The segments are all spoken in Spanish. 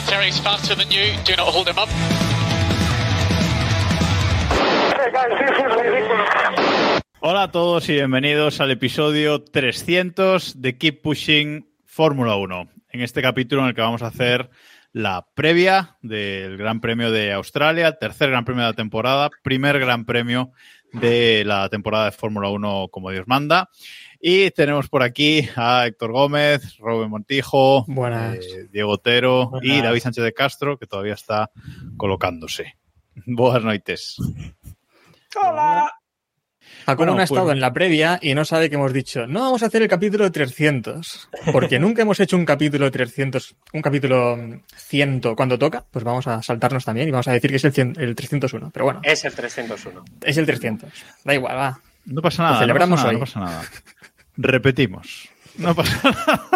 Valtteri's faster than you. Do not hold him up. Hola a todos y bienvenidos al episodio 300 de Keep Pushing Fórmula 1. En este capítulo en el que vamos a hacer la previa del Gran Premio de Australia, tercer Gran Premio de la temporada, primer Gran Premio de la temporada de Fórmula 1 como Dios manda. Y tenemos por aquí a Héctor Gómez, Robin Montijo, Buenas. eh, Diego Otero y. David Sánchez de Castro, que todavía está colocándose. Buenas noches. Hola. Jacobo Bueno, no ha pues- estado en la previa y no sabe que hemos dicho, no vamos a hacer el capítulo 300, porque nunca hemos hecho un capítulo 300, un capítulo mm, 100 cuando toca, pues vamos a saltarnos también y vamos a decir que es el, 100 el 301, pero bueno, Es el 301. es el 300. Da igual, va. No pasa nada. Lo celebramos no hoy. pasa nada, no pasa nada. Repetimos. No pasa nada.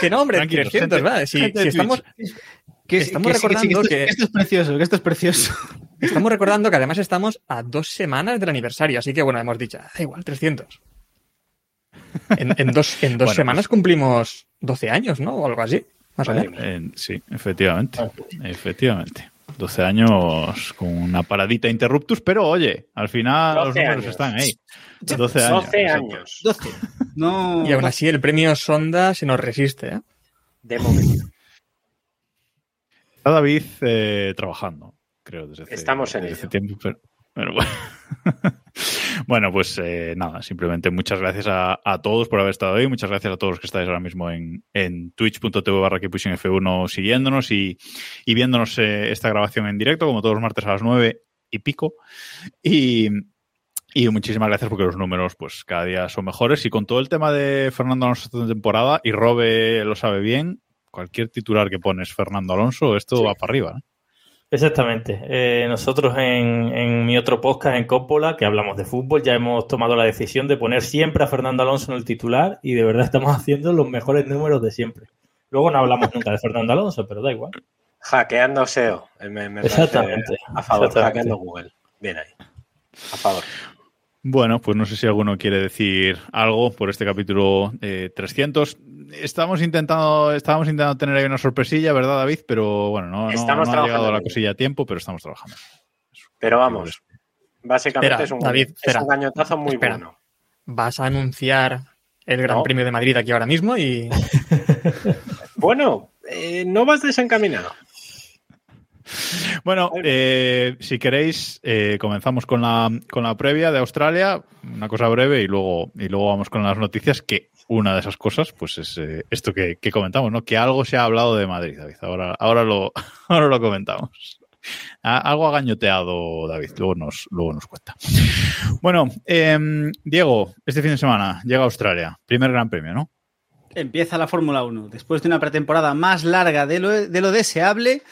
Que no, hombre, Tranquilos, 300, gente- va. Si, si estamos, Que, Estamos que sí, que que recordando esto, que- que esto es precioso, que esto es precioso. estamos recordando que además estamos a dos semanas del aniversario, así que bueno, hemos dicho, da igual, 300. En, en dos, en dos Bueno, semanas cumplimos 12 años, ¿no? O algo así, más o menos. Eh, sí, efectivamente. Efectivamente. 12 años con una paradita interruptus, pero oye, al final los 12 números años. están ahí. 12 años. 12 exacto. años. 12. No. Y aún así el premio Sonda se nos resiste, ¿eh? De momento. Está David eh, trabajando, creo, desde hace, Estamos en desde ello. tiempo. Pero, pero bueno. Bueno, pues eh, nada, simplemente muchas gracias a, a todos por haber estado ahí. Muchas gracias a todos los que estáis ahora mismo en, en twitch.tv barra F1 siguiéndonos y, y viéndonos eh, esta grabación en directo, como todos los martes a las 9 y pico. Y, y muchísimas gracias porque los números, pues cada día son mejores. Y con todo el tema de Fernando Alonso esta temporada, y Robe lo sabe bien, cualquier titular que pones Fernando Alonso, esto va para arriba. ¿eh? Exactamente. Eh, nosotros en, en mi otro podcast, en Coppola, que hablamos de fútbol, ya hemos tomado la decisión de poner siempre a Fernando Alonso en el titular y de verdad estamos haciendo los mejores números de siempre. Luego no hablamos nunca de Fernando Alonso, pero da igual. Hackeando SEO. Me, me parece Exactamente. A favor. Exactamente. Hackeando Google. Bien ahí. A favor. Bueno, pues no sé si alguno quiere decir algo por este capítulo eh, 300. Estamos intentando, estábamos intentando tener ahí una sorpresilla, ¿verdad, David? Pero bueno, no, no- Estamos no ha llegado la cosilla a tiempo, pero estamos trabajando. Pero vamos. Básicamente Espera, es, un, David, es un gañotazo muy Espera. bueno. Vas a anunciar el Gran No. Premio de Madrid aquí ahora mismo y Bueno, eh, no vas desencaminado. Bueno, eh, si queréis, eh, comenzamos con la, con la previa de Australia, una cosa breve, y luego, y luego vamos con las noticias, que una de esas cosas, pues es eh, esto que, que comentamos, ¿no? Que algo se ha hablado de Madrid, David. Ahora, ahora, lo, ahora lo comentamos. A- algo ha gañoteado David, luego nos, luego nos cuenta. Bueno, em, Diego, este fin de semana llega a Australia, primer gran premio, ¿no? Empieza la Fórmula 1. Después de una pretemporada más larga de lo, de lo deseable,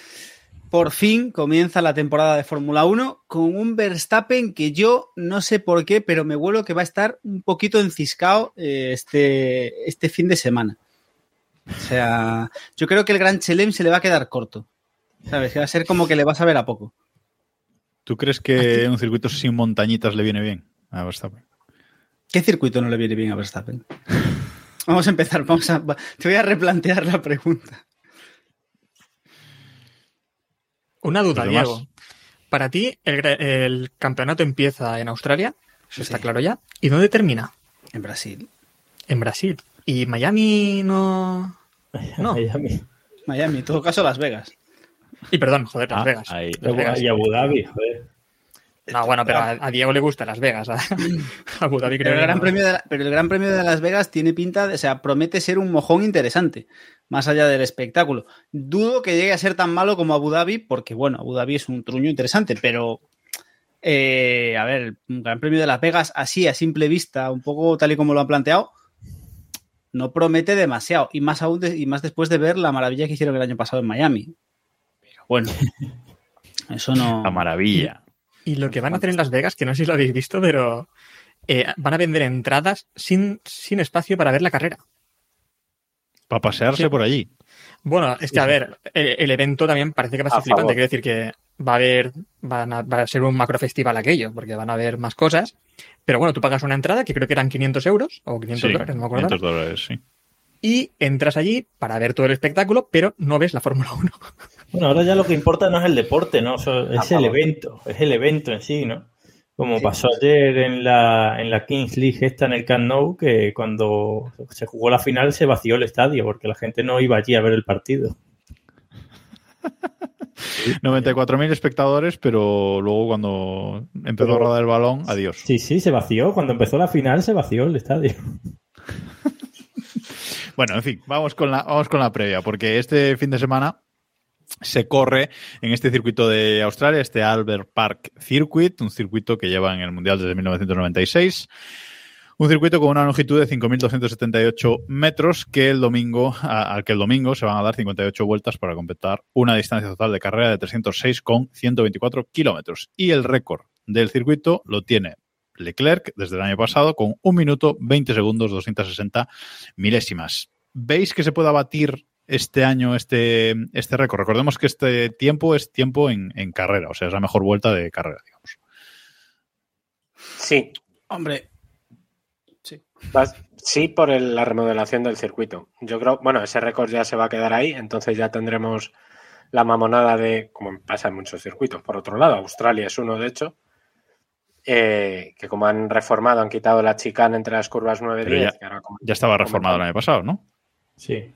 por fin comienza la temporada de Fórmula 1 con un Verstappen que yo no sé por qué, pero me vuelo que va a estar un poquito enciscado eh, este, este fin de semana. O sea, yo creo que el Gran Chelem se le va a quedar corto. ¿Sabes? Que va a ser como que le vas a ver a poco. ¿Tú crees que un circuito sin montañitas le viene bien a Verstappen? ¿Qué circuito no le viene bien a Verstappen? Vamos a empezar, vamos a, te voy a replantear la pregunta. Una duda, demás. Diego. Para ti, el, campeonato empieza en Australia, eso está claro ya. ¿Y dónde termina? En Brasil. En Brasil. ¿Y Miami no...? No. Miami. Miami, en todo caso Las Vegas. Y perdón, joder, Las Ah, Vegas. ahí. Las Vegas. Y Abu Dhabi, joder. No, bueno, pero a, a Diego le gusta Las Vegas. A, a Abu Dhabi creo Pero el, que gran no. premio de la- pero el Gran Premio de Las Vegas tiene pinta, de, o sea, promete ser un mojón interesante, más allá del espectáculo. Dudo que llegue a ser tan malo como Abu Dhabi, porque bueno, Abu Dhabi es un truño interesante, pero eh, a ver, un Gran Premio de Las Vegas así, a simple vista, un poco tal y como lo han planteado, no promete demasiado, y más aún de- y más después de ver la maravilla que hicieron el año pasado en Miami. Pero Bueno, eso no. La maravilla. Y lo que van a hacer en Las Vegas, que no sé si lo habéis visto, pero eh, van a vender entradas sin, sin espacio para ver la carrera. Para pasearse Sí. por allí. Bueno, es que, a ver, el, el evento también parece que va a ser A flipante. favor. Quiero decir que va a haber, van a, va a ser un macro festival aquello, porque van a haber más cosas. Pero bueno, tú pagas una entrada que creo que eran 500 euros o 500 Sí, dólares, no me acuerdo. 500 dólares, sí. Y entras allí para ver todo el espectáculo, pero no ves la Fórmula 1. Bueno, ahora ya lo que importa no es el deporte, ¿no? Es el favor. evento, es el evento en sí, ¿no? Como pasó ayer en la, en la Kings League esta en el Camp Nou, que cuando se jugó la final se vació el estadio porque la gente no iba allí a ver el partido. 94.000 espectadores, pero luego cuando empezó a rodar el balón, adiós. Sí, sí, se vació. Cuando empezó la final se vació el estadio. Bueno, en fin, vamos con la, vamos con la previa, porque este fin de semana se corre en este circuito de Australia, este Albert Park Circuit, un circuito que lleva en el Mundial desde 1996. Un circuito con una longitud de 5.278 metros que el domingo, al que el domingo se van a dar 58 vueltas para completar una distancia total de carrera de 306,124 kilómetros. Y el récord del circuito lo tiene Leclerc desde el año pasado con 1 minuto 20 segundos 260 milésimas. ¿Veis que se puede abatir este año este, este récord? Recordemos que este tiempo es tiempo en, en carrera, o sea, es la mejor vuelta de carrera, digamos. Sí, Hombre, vas- sí por el- la remodelación del circuito. Yo creo, bueno, ese récord ya se va a quedar ahí, entonces ya tendremos la mamonada de, como pasa en muchos circuitos. Por otro lado, Australia es uno, de hecho, eh, que como han reformado, han quitado la chicana entre las curvas 9 y Pero 10. ya- que ahora como- Ya estaba reformado el año pasado, ¿no? Sí.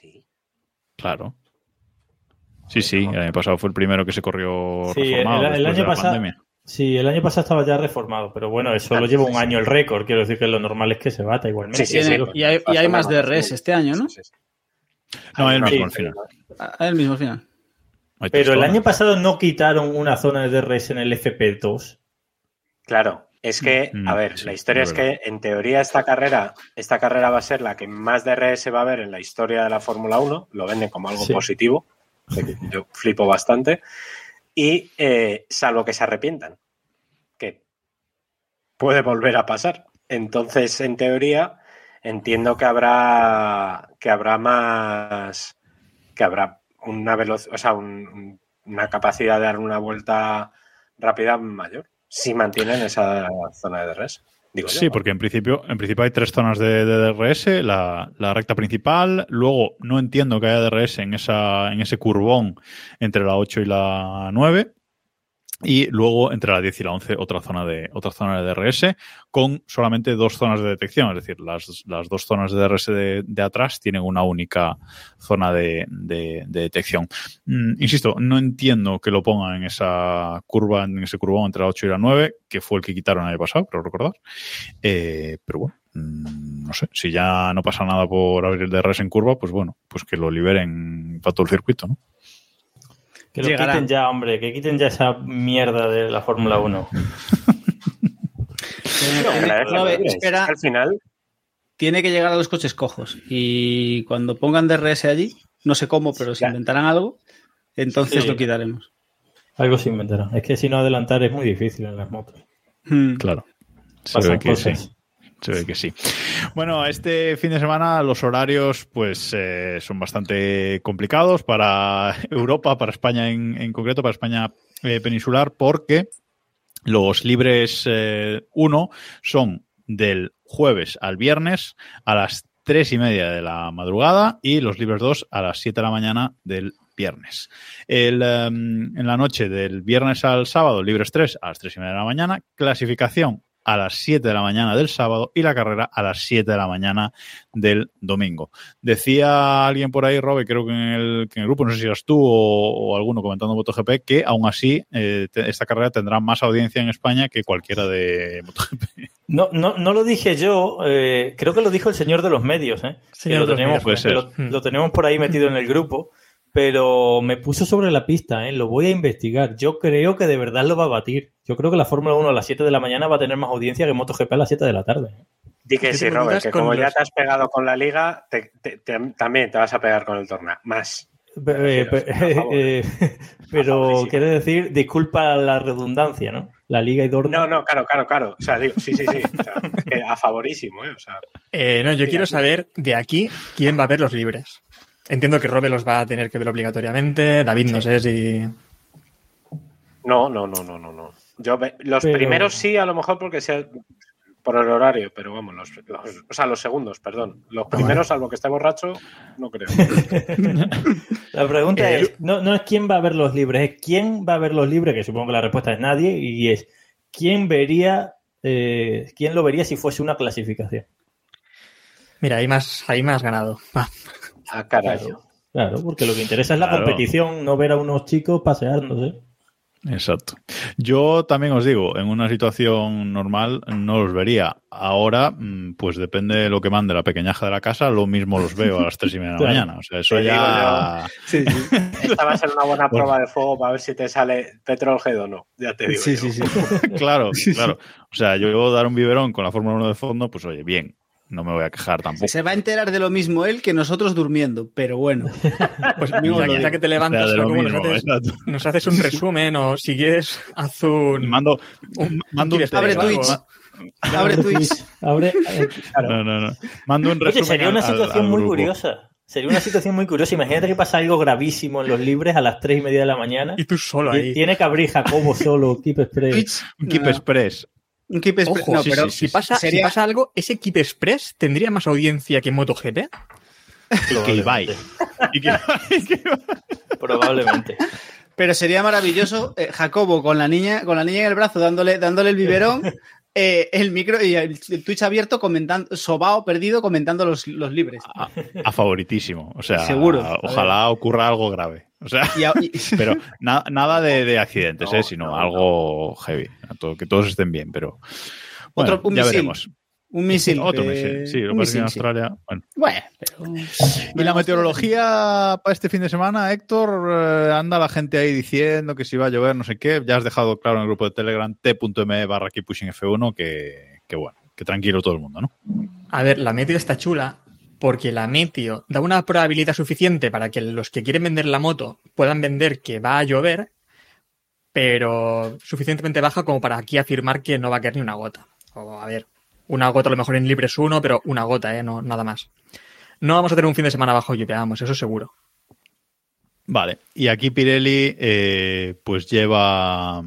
Sí. Claro. Sí, sí, el año pasado fue el primero que se corrió Sí, reformado el- el año de la pasado- pandemia. Sí, el año pasado estaba ya reformado, pero bueno, eso lo lleva un año el récord. Quiero decir que lo normal es que se bata igualmente. Sí, sí, y, hay, y hay más DRS este año, ¿no? Sí, sí, sí. No, el Hay mismo al final. Ah, El mismo al final. Pero el año pasado no quitaron una zona de DRS en el FP2. Claro, es que, Mm, a ver, sí, la historia es que en teoría esta carrera, esta carrera va a ser la que más DRS va a haber en la historia de la Fórmula 1, lo venden como algo Sí. positivo, yo flipo bastante, y eh, salvo que se arrepientan, que puede volver a pasar. Entonces, en teoría, entiendo que habrá que habrá más que habrá una velocidad, o sea, un- una capacidad de dar una vuelta rápida mayor si mantienen esa zona de DRS. Digo Sí, porque en principio, en principio hay tres zonas de, de DRS, la, la recta principal, luego no entiendo que haya DRS en esa, en ese curvón entre la 8 y la 9. Y luego entre la 10 y la 11 otra zona de otra zona de DRS con solamente dos zonas de detección, es decir, las, las dos zonas de DRS de, de atrás tienen una única zona de, de- de detección. Mm, insisto, no entiendo que lo pongan en esa curva, en ese curvón entre la 8 y la 9, que fue el que quitaron el año pasado, creo recordar. Eh, pero bueno, mm, no sé, si ya no pasa nada por abrir el DRS en curva, pues bueno, pues que lo liberen para todo el circuito, ¿no? Que lo Llegará. quiten ya, hombre, que quiten ya esa mierda de la Fórmula 1. No, que la dejen Robe, libre. espera, Al final, tiene que llegar a los coches cojos. Y cuando pongan DRS allí, no sé cómo, pero si Ya. inventarán algo, entonces Sí. lo quitaremos. Algo se inventará. Es que si no adelantar es muy difícil en las motos. Hmm. Claro. Se Pasan ve que sí. Se ve que sí. Bueno, este fin de semana los horarios pues eh, son bastante complicados para Europa, para España en, concreto, para España eh, peninsular, porque los libres 1 son del jueves al viernes a las tres y media de la madrugada y los libres 2 a las 7 de la mañana del viernes. El, em, en la noche del viernes al sábado, libres 3 a las 3 y media de la mañana, clasificación a las 7 de la mañana del sábado y la carrera a las 7 de la mañana del domingo. Decía alguien por ahí, Robe, creo que en el, que en el grupo, no sé si eras tú o, o alguno comentando en MotoGP, que aún así eh, te- esta carrera tendrá más audiencia en España que cualquiera de MotoGP. No, no, no lo dije yo, eh, creo que lo dijo el señor de los medios, ¿eh? Que Señor lo, tenemos, lo tenemos por ahí metido en el grupo, pero me puso sobre la pista, ¿eh? Lo voy a investigar. Yo creo que de verdad lo va a batir. Yo creo que la Fórmula 1 a las 7 de la mañana va a tener más audiencia que MotoGP a las 7 de la tarde. ¿eh? di que ¿Qué sí, Robert, que como ya te has pegado con la liga, te- te- te- también te vas a pegar con el torneo. Más. Eh, pe- Por favor. eh, pero sí. quiere decir, disculpa la redundancia, ¿no? La Liga y Dortmund. No, no, claro, claro, claro. O sea, digo, sí, sí, sí. O sea, que a favorísimo, ¿eh? O sea, Eh, no, yo quiero saber de aquí quién va a ver los libres. Entiendo que Robe los va a tener que ver obligatoriamente. David no sé si. no, no, no, no, no, no. Yo los Pero- primeros sí, a lo mejor porque sea por el horario, pero vamos, los, los- o sea, los segundos, perdón. Los primeros, salvo que esté borracho, no creo. La pregunta Eh, es, no, no es quién va a ver los libres, es quién va a ver los libres, que supongo que la respuesta es nadie, y es quién vería, eh, quién lo vería si fuese una clasificación. Mira, ahí más, ahí más ganado. Va. Ah, caray. Claro, claro, porque lo que interesa es la Claro. competición, no ver a unos chicos paseándose. Exacto. Yo también os digo, en una situación normal no los vería. Ahora, mm, pues depende de lo que mande la pequeñaja de la casa, lo mismo los veo a las tres y media de la mañana. O sea, eso Te ya... Sí, sí. Esta va a ser una buena prueba de fuego para ver si te sale Petrolhead o no. Ya te digo. Sí, yo. sí, sí. claro, claro. O sea, yo dar un biberón con la Fórmula 1 de fondo, pues oye, bien. No me voy a quejar tampoco. Se va a enterar de lo mismo él que nosotros durmiendo, pero bueno. Pues Amigo, ya, que- ya que te O levantas, de lo Jacobo, nos, mismo, haces, nos haces un resumen o si quieres, haz un. Mando, mando un Abre algo. Twitch. Abre Twitch. Abre, eh, claro. No, no, no. Mando un Oye, resumen. sería una al- situación al muy grupo. curiosa. Sería una situación muy curiosa. Imagínate que pasa algo gravísimo en los libres a las tres y media de la mañana. Y tú solo Y ahí. Tiene que abrir Jacobo solo, Keep Express. Un Keep no. Express. Un keep express. Ojo, no, sí, pero sí, Si pasa, si sería- pasa algo, ¿ese Keep Express tendría más audiencia que MotoGP? Que Ibai. Y que- Probablemente. Pero sería maravilloso eh, Jacobo con la niña, con la niña en el brazo dándole, dándole el biberón, eh, el micro y el, el Twitch abierto comentando, sobao perdido comentando los, los libres. a, a favoritísimo. O sea, Seguro. ojalá ocurra algo grave. O sea, Y a- y- pero na- nada de, de accidentes, No, ¿eh? sino no, algo heavy. A todo- que todos estén bien, pero. Bueno, Otro- un ya misil. veremos. un misil. Otro eh, misil. Sí, lo un que pasa en sí. Australia. Bueno. Bueno, pero... Y la meteorología para este fin de semana, Héctor, eh, anda la gente ahí diciendo que si va a llover, no sé qué. Ya has dejado claro en el grupo de Telegram t.me barra Pushing F1 que, que bueno, que tranquilo todo el mundo, ¿no? A ver, la Meteo está chula porque la Meteo da una probabilidad suficiente para que los que quieren vender la moto puedan vender que va a llover, pero suficientemente baja como para aquí afirmar que no va a caer ni una gota. O a ver, una gota a lo mejor en Libres 1, pero una gota, ¿eh? No, nada más. No vamos a tener un fin de semana bajo lluvia, vamos, eso seguro. Vale, y aquí Pirelli eh, pues lleva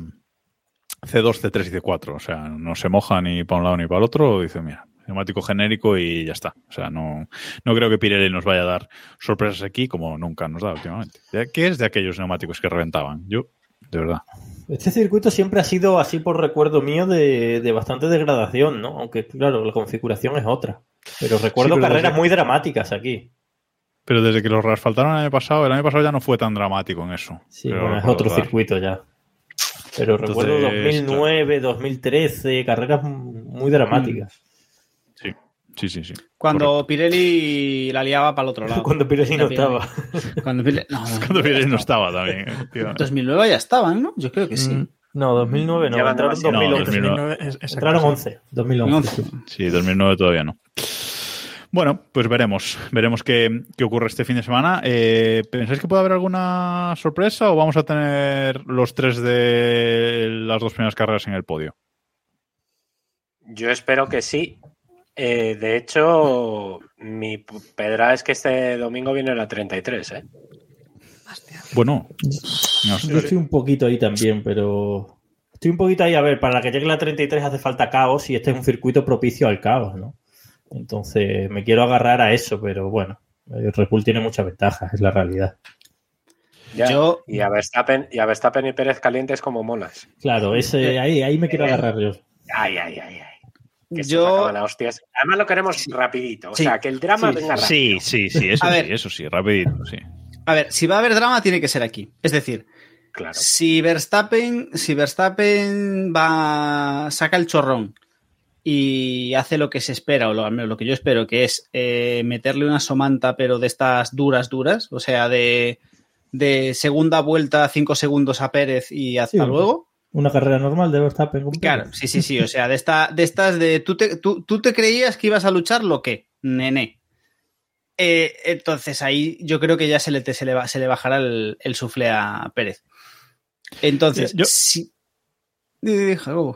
C2, C3 y C4, o sea, no se moja ni para un lado ni para el otro, dice, mira, neumático genérico y ya está. O sea, no, no creo que Pirelli nos vaya a dar sorpresas aquí como nunca nos da últimamente. ¿De ¿Qué es de aquellos neumáticos que reventaban? Yo, de verdad. Este circuito siempre ha sido, así por recuerdo mío, de, de bastante degradación, ¿no? Aunque, claro, la configuración es otra. Pero recuerdo Sí, pero carreras desde- muy dramáticas aquí. Pero desde que los reasfaltaron el año pasado, el año pasado ya no fue tan dramático en eso. Sí, bueno, es otro circuito ya. Pero recuerdo Entonces, 2009, 2013, carreras muy dramáticas. Sí, sí, sí. Cuando Pirelli la liaba para el otro lado. Cuando Pirelli no Pirelli. estaba. Cuando Pirelli... No, no, Cuando Pirelli no estaba también. eh, tío. 2009 ya estaban, ¿no? Yo creo que sí. Mm, No, 2009 no, entraron demasiado. 2011. 2009. es- exacto, Entraron sí. 11, 2011. sí. Sí, 2009 todavía no. Bueno, pues veremos. Veremos qué, qué ocurre este fin de semana. Eh, ¿Pensáis que puede haber alguna sorpresa o vamos a tener los tres de las dos primeras carreras en el podio? Yo espero que sí. Eh, de hecho, mi pedra es que este domingo viene la 33, ¿eh? Bueno, no Yo estoy un poquito ahí también, pero estoy un poquito ahí. A ver, para que llegue la 33 hace falta caos y este es un circuito propicio al caos, ¿no? Entonces me quiero agarrar a eso, pero bueno, el Red Bull tiene muchas ventajas, es la realidad. Ya. Yo- Y a Verstappen y a Verstappen y Pérez calientes como monas. Claro, ese, ahí, ahí me quiero agarrar yo. Ay, ay, ay, ay. Que se Yo- acaban a hostias. Además lo queremos rapidito. O Sí. sea, que el drama Sí. venga rápido. sí, sí, sí, eso A sí, ver. eso sí, rapidito, sí. A ver, si va a haber drama, tiene que ser aquí. Es decir, Claro. si Verstappen, si Verstappen va, saca el chorrón y hace lo que se espera, o lo, al menos lo que yo espero, que es eh, meterle una somanta, pero de estas duras, duras, o sea, de, de segunda vuelta, cinco segundos a Pérez y hasta Sí. luego. Una carrera normal de Verstappen. con Claro, Pérez. sí, sí, sí. O sea, de, esta, de estas de. ¿tú te, tú, tú te creías que ibas a luchar lo que? Nene. Eh, entonces ahí yo creo que ya se le, se le, va- se le bajará el, el sufle a Pérez. Entonces, Yo- sí.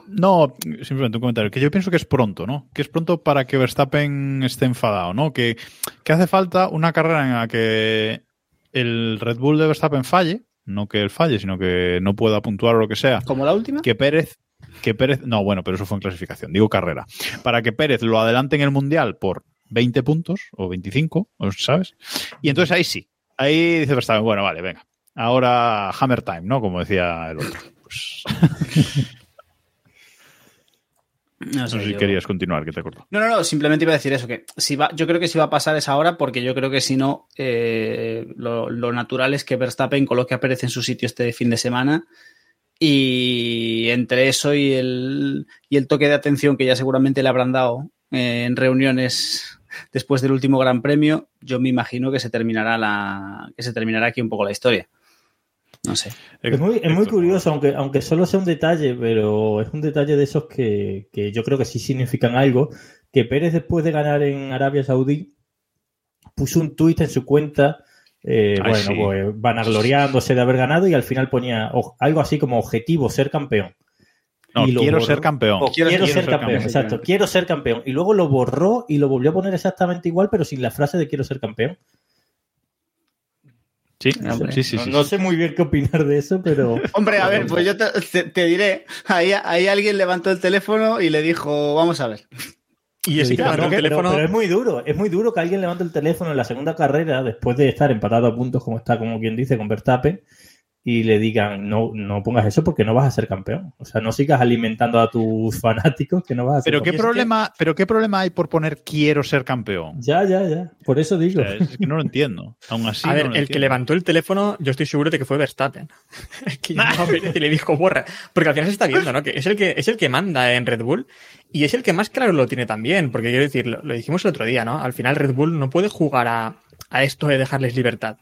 No, simplemente un comentario. Que yo pienso que es pronto, ¿no? Que es pronto para que Verstappen esté enfadado, ¿no? Que, que hace falta una carrera en la que el Red Bull de Verstappen falle, no que él falle, sino que no pueda puntuar o lo que sea. Como la última. Que Pérez, que Pérez, no, bueno, pero eso fue en clasificación, digo carrera. Para que Pérez lo adelante en el Mundial por 20 puntos o 25, o ¿sabes? Y entonces ahí sí, ahí dice Verstappen, bueno, vale, venga. Ahora Hammer Time, ¿no? Como decía el otro. Pues, No no sé, sé si yo- querías continuar, que te corto. No, no, no, simplemente iba a decir eso, que si va, yo creo que si va a pasar es ahora, porque yo creo que si no, eh, lo, lo natural es que Verstappen coloque a Pérez en su sitio este fin de semana. Y entre eso y el, y el toque de atención que ya seguramente le habrán dado eh, en reuniones después del último Gran Premio, yo me imagino que se terminará la, que se terminará aquí un poco la historia. No sé. Es muy, es muy Héctor, curioso, aunque, aunque solo sea un detalle, pero es un detalle de esos que, que yo creo que sí significan algo. Que Pérez, después de ganar en Arabia Saudí, puso un tuit en su cuenta, eh, Ay, bueno, sí. pues vanagloriándose de haber ganado y al final ponía o- algo así como objetivo ser campeón. No, Y lo quiero borró. ser campeón. O quiero, ser, campeón, exacto. Quiero ser campeón. Y luego lo borró y lo volvió a poner exactamente igual, pero sin la frase de quiero ser campeón. Sí, Hombre, sí, sí, no, sí, no sí. sé muy bien qué opinar de eso, pero. Hombre, a ver, pues yo te, te- te diré, ahí, ahí alguien levantó el teléfono y le dijo, vamos a ver. Y que el pero- teléfono. pero es muy duro, es muy duro que alguien levante el teléfono en la segunda carrera después de estar empatado a puntos como está, como quien dice, con Verstappen y le digan, no, no pongas eso porque no vas a ser campeón. O sea, no sigas alimentando a tus fanáticos que no vas a ser Pero qué campeón. problema, pero qué problema hay por poner quiero ser campeón. Ya, ya, ya. Por eso O digo. sea, es que no lo entiendo. Aún así. a ver, no el que levantó el teléfono, yo estoy seguro de que fue Verstappen. que y le dijo borra. Porque al final se está viendo, ¿no? Que es el que, es el que manda en Red Bull y es el que más claro lo tiene también. Porque quiero decir, lo, lo dijimos el otro día, ¿no? Al final Red Bull no puede jugar a, a esto de dejarles libertad.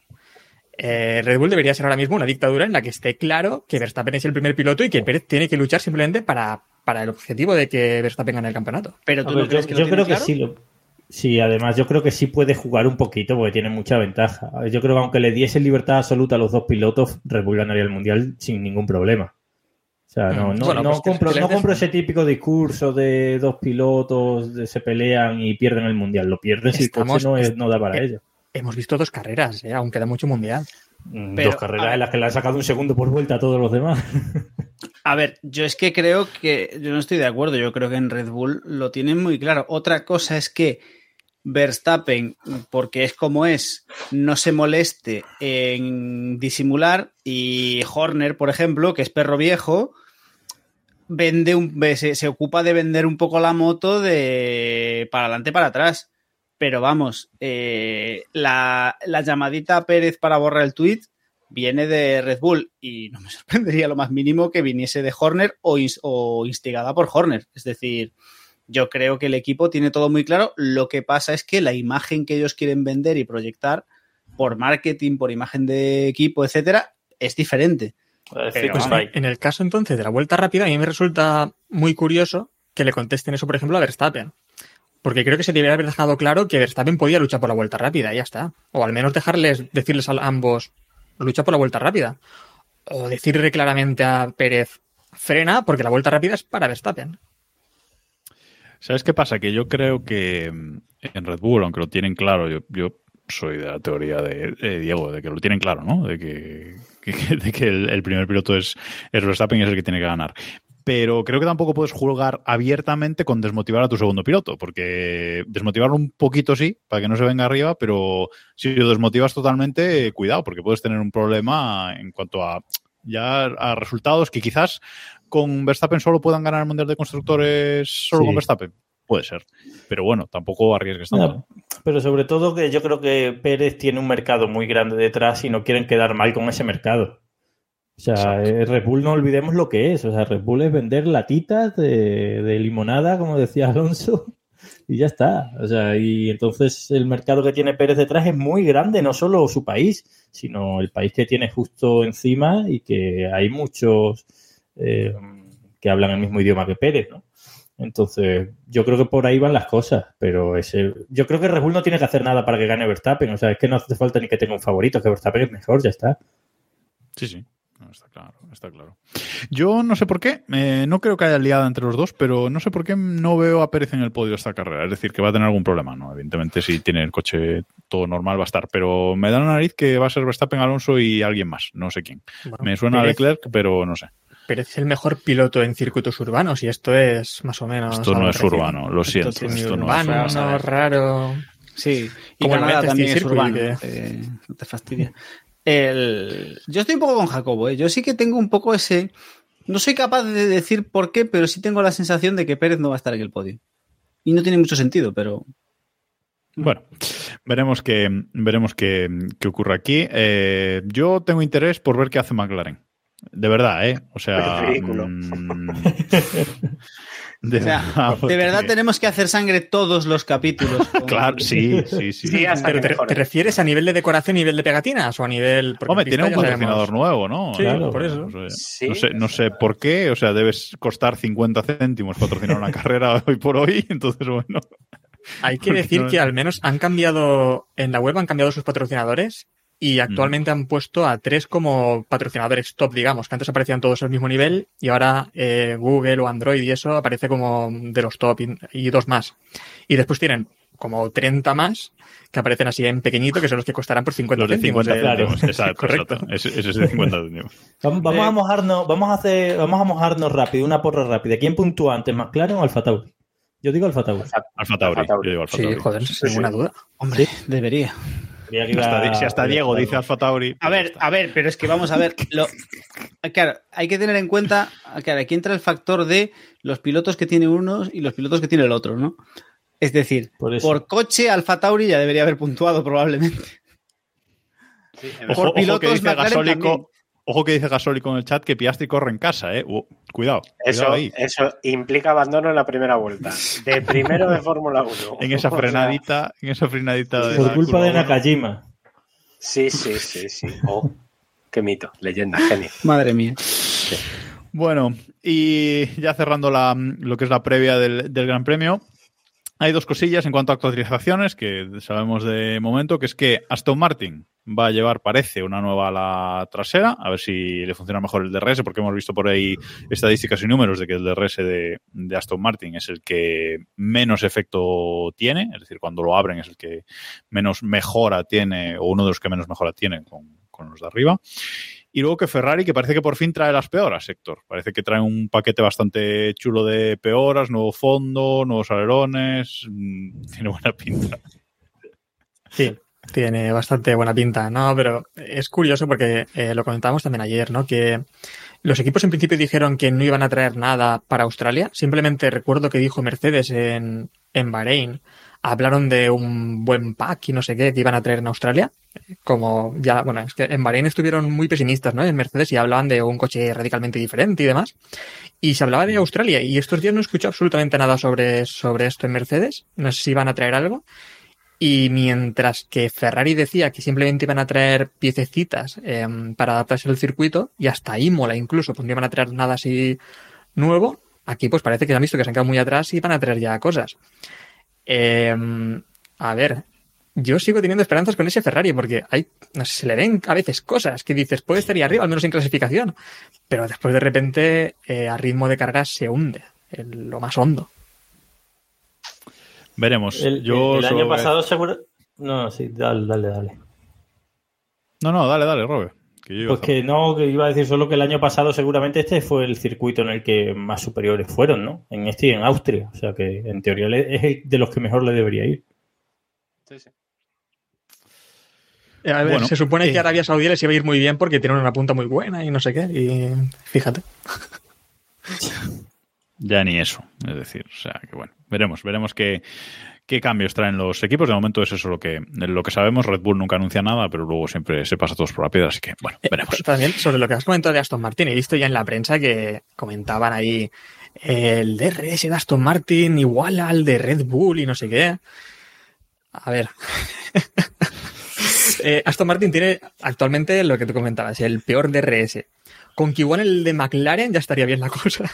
Eh, Red Bull debería ser ahora mismo una dictadura en la que esté claro que Verstappen es el primer piloto y que Pérez tiene que luchar simplemente para, para el objetivo de que Verstappen gane el campeonato. Pero tú ver, no crees yo que yo creo que sí. lo- sí, además yo creo que sí puede jugar un poquito porque tiene mucha ventaja. Yo creo que aunque le diese libertad absoluta a los dos pilotos, Red Bull ganaría el mundial sin ningún problema. O sea, no, Mm, no, bueno, no pues compro, no compro ese típico discurso de dos pilotos de- se pelean y pierden el mundial. Lo pierden si el Estamos- coche no, es, no da para ello. Hemos visto dos carreras, ¿eh? aún queda mucho mundial. Mm, pero, dos a carreras ver. en las que le han sacado un segundo por vuelta a todos los demás. A ver, yo es que creo que yo no estoy de acuerdo. Yo creo que en Red Bull lo tienen muy claro. Otra cosa es que Verstappen, porque es como es, no se moleste en disimular y Horner, por ejemplo, que es perro viejo, vende un, se, se ocupa de vender un poco la moto de para adelante para atrás. Pero vamos, eh, la, la llamadita a Pérez para borrar el tweet viene de Red Bull y no me sorprendería lo más mínimo que viniese de Horner o, ins- o instigada por Horner. Es decir, yo creo que el equipo tiene todo muy claro. Lo que pasa es que la imagen que ellos quieren vender y proyectar por marketing, por imagen de equipo, etcétera, es diferente. Pero, Pues en el caso entonces de la vuelta rápida, a mí me resulta muy curioso que le contesten eso, por ejemplo, a Verstappen. Porque creo que se debería haber dejado claro que Verstappen podía luchar por la vuelta rápida, y ya está. O al menos dejarles, decirles a ambos, lucha por la vuelta rápida. O decirle claramente a Pérez, frena, porque la vuelta rápida es para Verstappen. ¿Sabes qué pasa? Que yo creo que mm, en Red Bull, aunque lo tienen claro, yo, soy de la teoría de, Diego, de que lo tienen claro, ¿no? De que, que- de que el, el primer piloto es, es Verstappen y es el que tiene que ganar. Pero creo que tampoco puedes jugar abiertamente con desmotivar a tu segundo piloto, porque desmotivarlo un poquito sí, para que no se venga arriba, pero si lo desmotivas totalmente, eh, cuidado, porque puedes tener un problema en cuanto a ya a resultados que quizás con Verstappen solo puedan ganar el Mundial de Constructores solo Sí. con Verstappen. Puede ser. Pero bueno, tampoco arriesgues tanto. No, pero sobre todo que yo creo que Pérez tiene un mercado muy grande detrás y no quieren quedar mal con ese mercado. O sea, eh, Red Bull no olvidemos lo que es. O sea, Red Bull es vender latitas de, de limonada, como decía Alonso, y ya está. O sea, y entonces el mercado que tiene Pérez detrás es muy grande, no solo su país, sino el país que tiene justo encima y que hay muchos eh, que hablan el mismo idioma que Pérez, ¿no? Entonces, yo creo que por ahí van las cosas, pero ese, yo creo que Red Bull no tiene que hacer nada para que gane Verstappen, o sea, es que no hace falta ni que tenga un favorito, que Verstappen es mejor, ya está. Sí, sí. No, está claro, está claro. Yo no sé por qué, eh, no creo que haya liada entre los dos, pero no sé por qué no veo a Pérez en el podio esta carrera. Es decir, que va a tener algún problema, ¿no? Evidentemente, si tiene el coche todo normal va a estar, pero me da la nariz que va a ser Verstappen, Alonso y alguien más, no sé quién. Bueno, me suena a Pérez- Leclerc, pero no sé. Pero es el mejor piloto en circuitos urbanos y esto es más o menos. Esto no es urbano, lo siento, Esto esto no es urbano, raro. Sí, y Como Canadá también es urbano. que- te fastidia. El... Yo estoy un poco con Jacobo, ¿eh? yo sí que tengo un poco ese... No soy capaz de decir por qué, pero sí tengo la sensación de que Pérez no va a estar en el podio. Y no tiene mucho sentido, pero... Bueno, veremos qué, veremos qué, qué ocurre aquí. Eh, yo tengo interés por ver qué hace McLaren. De verdad, ¿eh? O sea... Es ridículo. de O sea, verdad, de verdad porque- tenemos que hacer sangre todos los capítulos. con- Claro, sí, sí, sí. Sí, hasta Pero te, te refieres a nivel de decoración, nivel de pegatinas o a nivel. Hombre, en tiene un patrocinador nuevo, ¿no? Sí, Claro, por eso. No sé, Sí. no, sé, no sé por qué, o sea, debes costar 50 céntimos patrocinar una carrera hoy por hoy, entonces, bueno. Hay que decir no- que al menos han cambiado, en la web han cambiado sus patrocinadores y actualmente han puesto a tres como patrocinadores top, digamos, que antes aparecían todos al mismo nivel y ahora eh, Google o Android y eso aparece como de los top y, y dos más. Y después tienen como 30 más que aparecen así en pequeñito, que son los que costarán por 50 Los de céntimos. 50 eh, céntimos, exacto, Correcto. exacto. Ese, ese es de 50 céntimos. Vamos, vamos Eh, a mojarnos, vamos a hacer, vamos a mojarnos rápido, una porra rápida. ¿Quién puntúa antes, McLaren o Alfa Tauri? Yo digo Alfa Tauri. Alfa Tauri, Alfa Tauri. yo digo Alfa Sí, Tauri. joder, sin ninguna duda. Hombre, debería. Hasta, si hasta Diego dice Alfa Tauri. A pues ver, a ver, pero es que vamos a ver. Lo, claro, hay que tener en cuenta, claro, aquí entra el factor de los pilotos que tiene uno y los pilotos que tiene el otro, ¿no? Es decir, Por por, coche, Alfa Tauri ya debería haber puntuado probablemente. Ojo, por ojo que pilotos, dice Gasólico, también. Ojo que dice Gasólico en el chat que Piastri corre en casa, eh. Uh, cuidado, Eso, cuidado ahí. eso implica abandono en la primera vuelta. De primero de Fórmula 1. En esa O sea, frenadita, en esa frenadita de Por la culpa de. Nakajima. Sí, sí, sí, sí. Oh, qué mito. Leyenda, genio. Madre mía. Bueno, y ya cerrando la, lo que es la previa del, del Gran Premio, hay dos cosillas en cuanto a actualizaciones que sabemos de momento, que es que Aston Martin va a llevar, parece, una nueva ala trasera, a ver si le funciona mejor el DRS, porque hemos visto por ahí estadísticas y números de que el DRS de, de Aston Martin es el que menos efecto tiene, es decir, cuando lo abren es el que menos mejora tiene, o uno de los que menos mejora tiene con, con los de arriba. Y luego que Ferrari, que parece que por fin trae las peoras, Héctor. Parece que trae un paquete bastante chulo de peoras, nuevo fondo, nuevos alerones. mm, Tiene buena pinta. Sí, tiene bastante buena pinta, ¿no? Pero es curioso porque eh, lo comentábamos también ayer, ¿no? Que los equipos en principio dijeron que no iban a traer nada para Australia. Simplemente recuerdo que dijo Mercedes en, en Bahrein. Hablaron de un buen pack y no sé qué que iban a traer en Australia. Como ya, bueno, es que en Bahrein estuvieron muy pesimistas, ¿no? En Mercedes y hablaban de un coche radicalmente diferente y demás. Y se hablaba de Australia y estos días no escuché absolutamente nada sobre, sobre esto en Mercedes. No sé si iban a traer algo. Y mientras que Ferrari decía que simplemente iban a traer piececitas eh, para adaptarse al circuito, y hasta Imola incluso, pues no iban a traer nada así nuevo, aquí pues parece que han visto que se han quedado muy atrás y van a traer ya cosas. Eh, a ver, yo sigo teniendo esperanzas con ese Ferrari porque hay, no sé, se le ven a veces cosas que dices, puede estar ahí arriba, al menos en clasificación, pero después de repente eh, a ritmo de carga se hunde, en lo más hondo. Veremos. El, Yo el solo año pasado seguro... No, sí, dale, dale, dale. No, no, dale, dale, Robert. Que yo iba a Pues que no, que iba a decir solo que el año pasado seguramente este fue el circuito en el que más superiores fueron, ¿no? En este y en Austria. O sea que en teoría es el de los que mejor le debería ir. Eh, A ver, Bueno, se supone eh. que Arabia Saudí les iba a ir muy bien porque tienen una punta muy buena y no sé qué. Y fíjate. Ya ni eso, es decir, o sea que bueno, veremos, veremos qué, qué cambios traen los equipos. De momento es eso lo que, lo que sabemos. Red Bull nunca anuncia nada, pero luego siempre se pasa todos por la piedra, así que bueno, veremos. También sobre lo que has comentado de Aston Martin, he visto ya en la prensa que comentaban ahí el DRS de Aston Martin igual al de Red Bull y no sé qué. A ver. Eh, Aston Martin tiene actualmente lo que tú comentabas, el peor DRS. Con que igual el de McLaren ya estaría bien la cosa.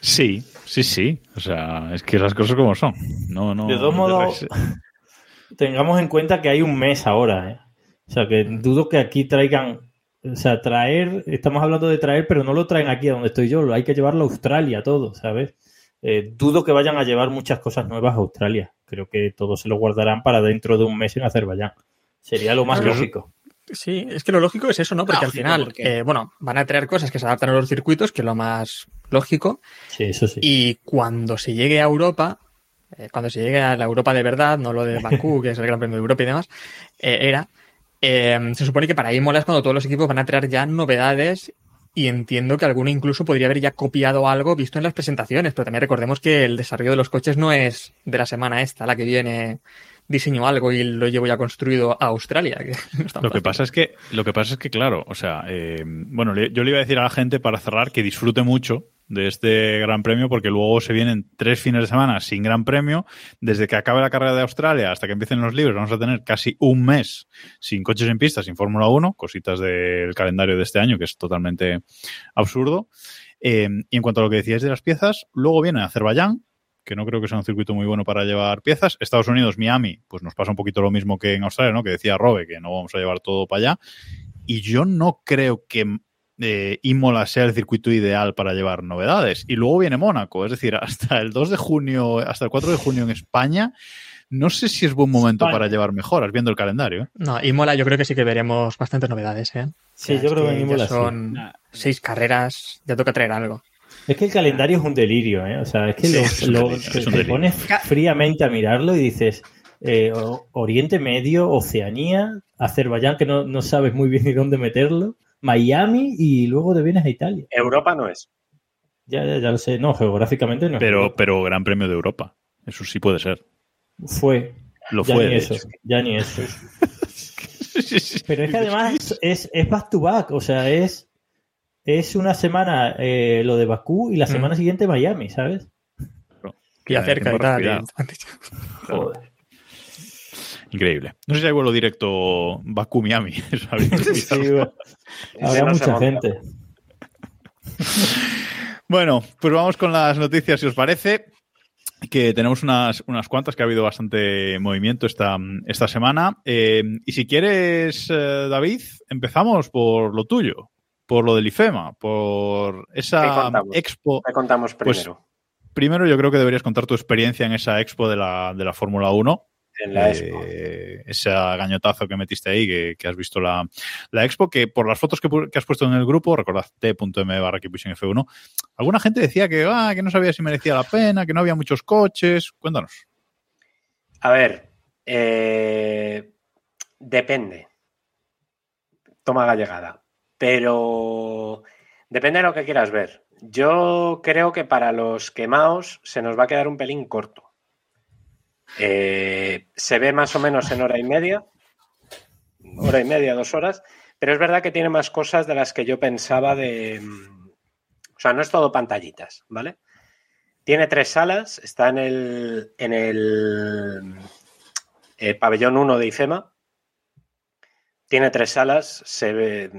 Sí, sí, sí. O sea, es que las cosas como son. No, no. De todos modos, tengamos en cuenta que hay un mes ahora, ¿eh? O sea, que dudo que aquí traigan. O sea, traer. Estamos hablando de traer, pero no lo traen aquí a donde estoy yo. Lo hay que llevarlo a Australia todo, ¿sabes? Eh, dudo que vayan a llevar muchas cosas nuevas a Australia. Creo que todo se lo guardarán para dentro de un mes en Azerbaiyán. Sería lo más lógico. Sí, es que lo lógico es eso, ¿no? Porque al final, porque- eh, bueno, van a traer cosas que se adaptan a los circuitos, que es lo más lógico. Sí, eso sí. Y cuando se llegue a Europa, eh, cuando se llegue a la Europa de verdad, no lo de Bakú, que es el Gran Premio de Europa y demás, eh, era, eh, se supone que para Imola es cuando todos los equipos van a traer ya novedades y entiendo que alguno incluso podría haber ya copiado algo visto en las presentaciones, pero también recordemos que el desarrollo de los coches no es de la semana esta, la que viene diseño algo y lo llevo ya construido a Australia. que no es tan Lo que pasa es que, lo que pasa es que, claro, o sea, eh, bueno, yo le iba a decir a la gente para cerrar que disfrute mucho de este Gran Premio porque luego se vienen tres fines de semana sin Gran Premio. Desde que acabe la carrera de Australia hasta que empiecen los libres vamos a tener casi un mes sin coches en pista, sin Fórmula 1, cositas del calendario de este año que es totalmente absurdo. Eh, y en cuanto a lo que decíais de las piezas, luego viene Azerbaiyán, que no creo que sea un circuito muy bueno para llevar piezas. Estados Unidos, Miami, pues nos pasa un poquito lo mismo que en Australia, ¿no? Que decía Robe, que no vamos a llevar todo para allá. Y yo no creo que eh, Imola sea el circuito ideal para llevar novedades. Y luego viene Mónaco, es decir, hasta el 2 de junio, hasta el 4 de junio en España, no sé si es buen momento España. para llevar mejoras, viendo el calendario. ¿eh? No, Imola yo creo que sí que veremos bastantes novedades, ¿eh? Sí, O sea, yo creo que en Imola son seis carreras, ya toca traer algo. Es que el calendario es un delirio, ¿eh? O sea, es que Sí, lo- es te, es pones fríamente a mirarlo y dices eh, Oriente Medio, Oceanía, Azerbaiyán, que no, no sabes muy bien ni dónde meterlo, Miami y luego te vienes a Italia. Europa no es. Ya, ya, ya lo sé. No, geográficamente no. es Pero, Europa. pero Gran Premio de Europa. Eso sí puede ser. fue. Lo Ya fue, ni de eso. Ya ni eso. Pero es que además es, es back to back, o sea, es, es una semana eh, lo de Bakú y la Mm. semana siguiente Miami, ¿sabes? Y acerca respirar. Joder. Increíble. No sé si hay vuelo directo Bakú-Miami. Sí, bueno. Habrá no mucha gente. Bueno, pues vamos con las noticias, si os parece. Que tenemos unas, unas cuantas, que ha habido bastante movimiento esta, esta semana. Eh, y si quieres, eh, David, empezamos por lo tuyo, por lo del IFEMA, por ¿Qué esa contamos? expo. ¿Qué contamos Pues, primero? Primero, yo creo que deberías contar tu experiencia en esa expo de la, de la Fórmula 1. en la Eh, Expo. ese gañotazo que metiste ahí, que, que has visto la, la expo, que por las fotos que, que has puesto en el grupo, recordad t.m barra Keeppushing F1, alguna gente decía que, ah, que no sabía si merecía la pena, que no había muchos coches. Cuéntanos. A ver, eh, depende. Toma gallegada. Pero depende de lo que quieras ver. Yo creo que para los quemados se nos va a quedar un pelín corto. Eh, se ve más o menos en hora y media, hora y media, dos horas, pero es verdad que tiene más cosas de las que yo pensaba de... mm, O sea, no es todo pantallitas, ¿vale? Tiene tres salas, está en el, en el eh, pabellón 1 de IFEMA. Tiene tres salas, se ve,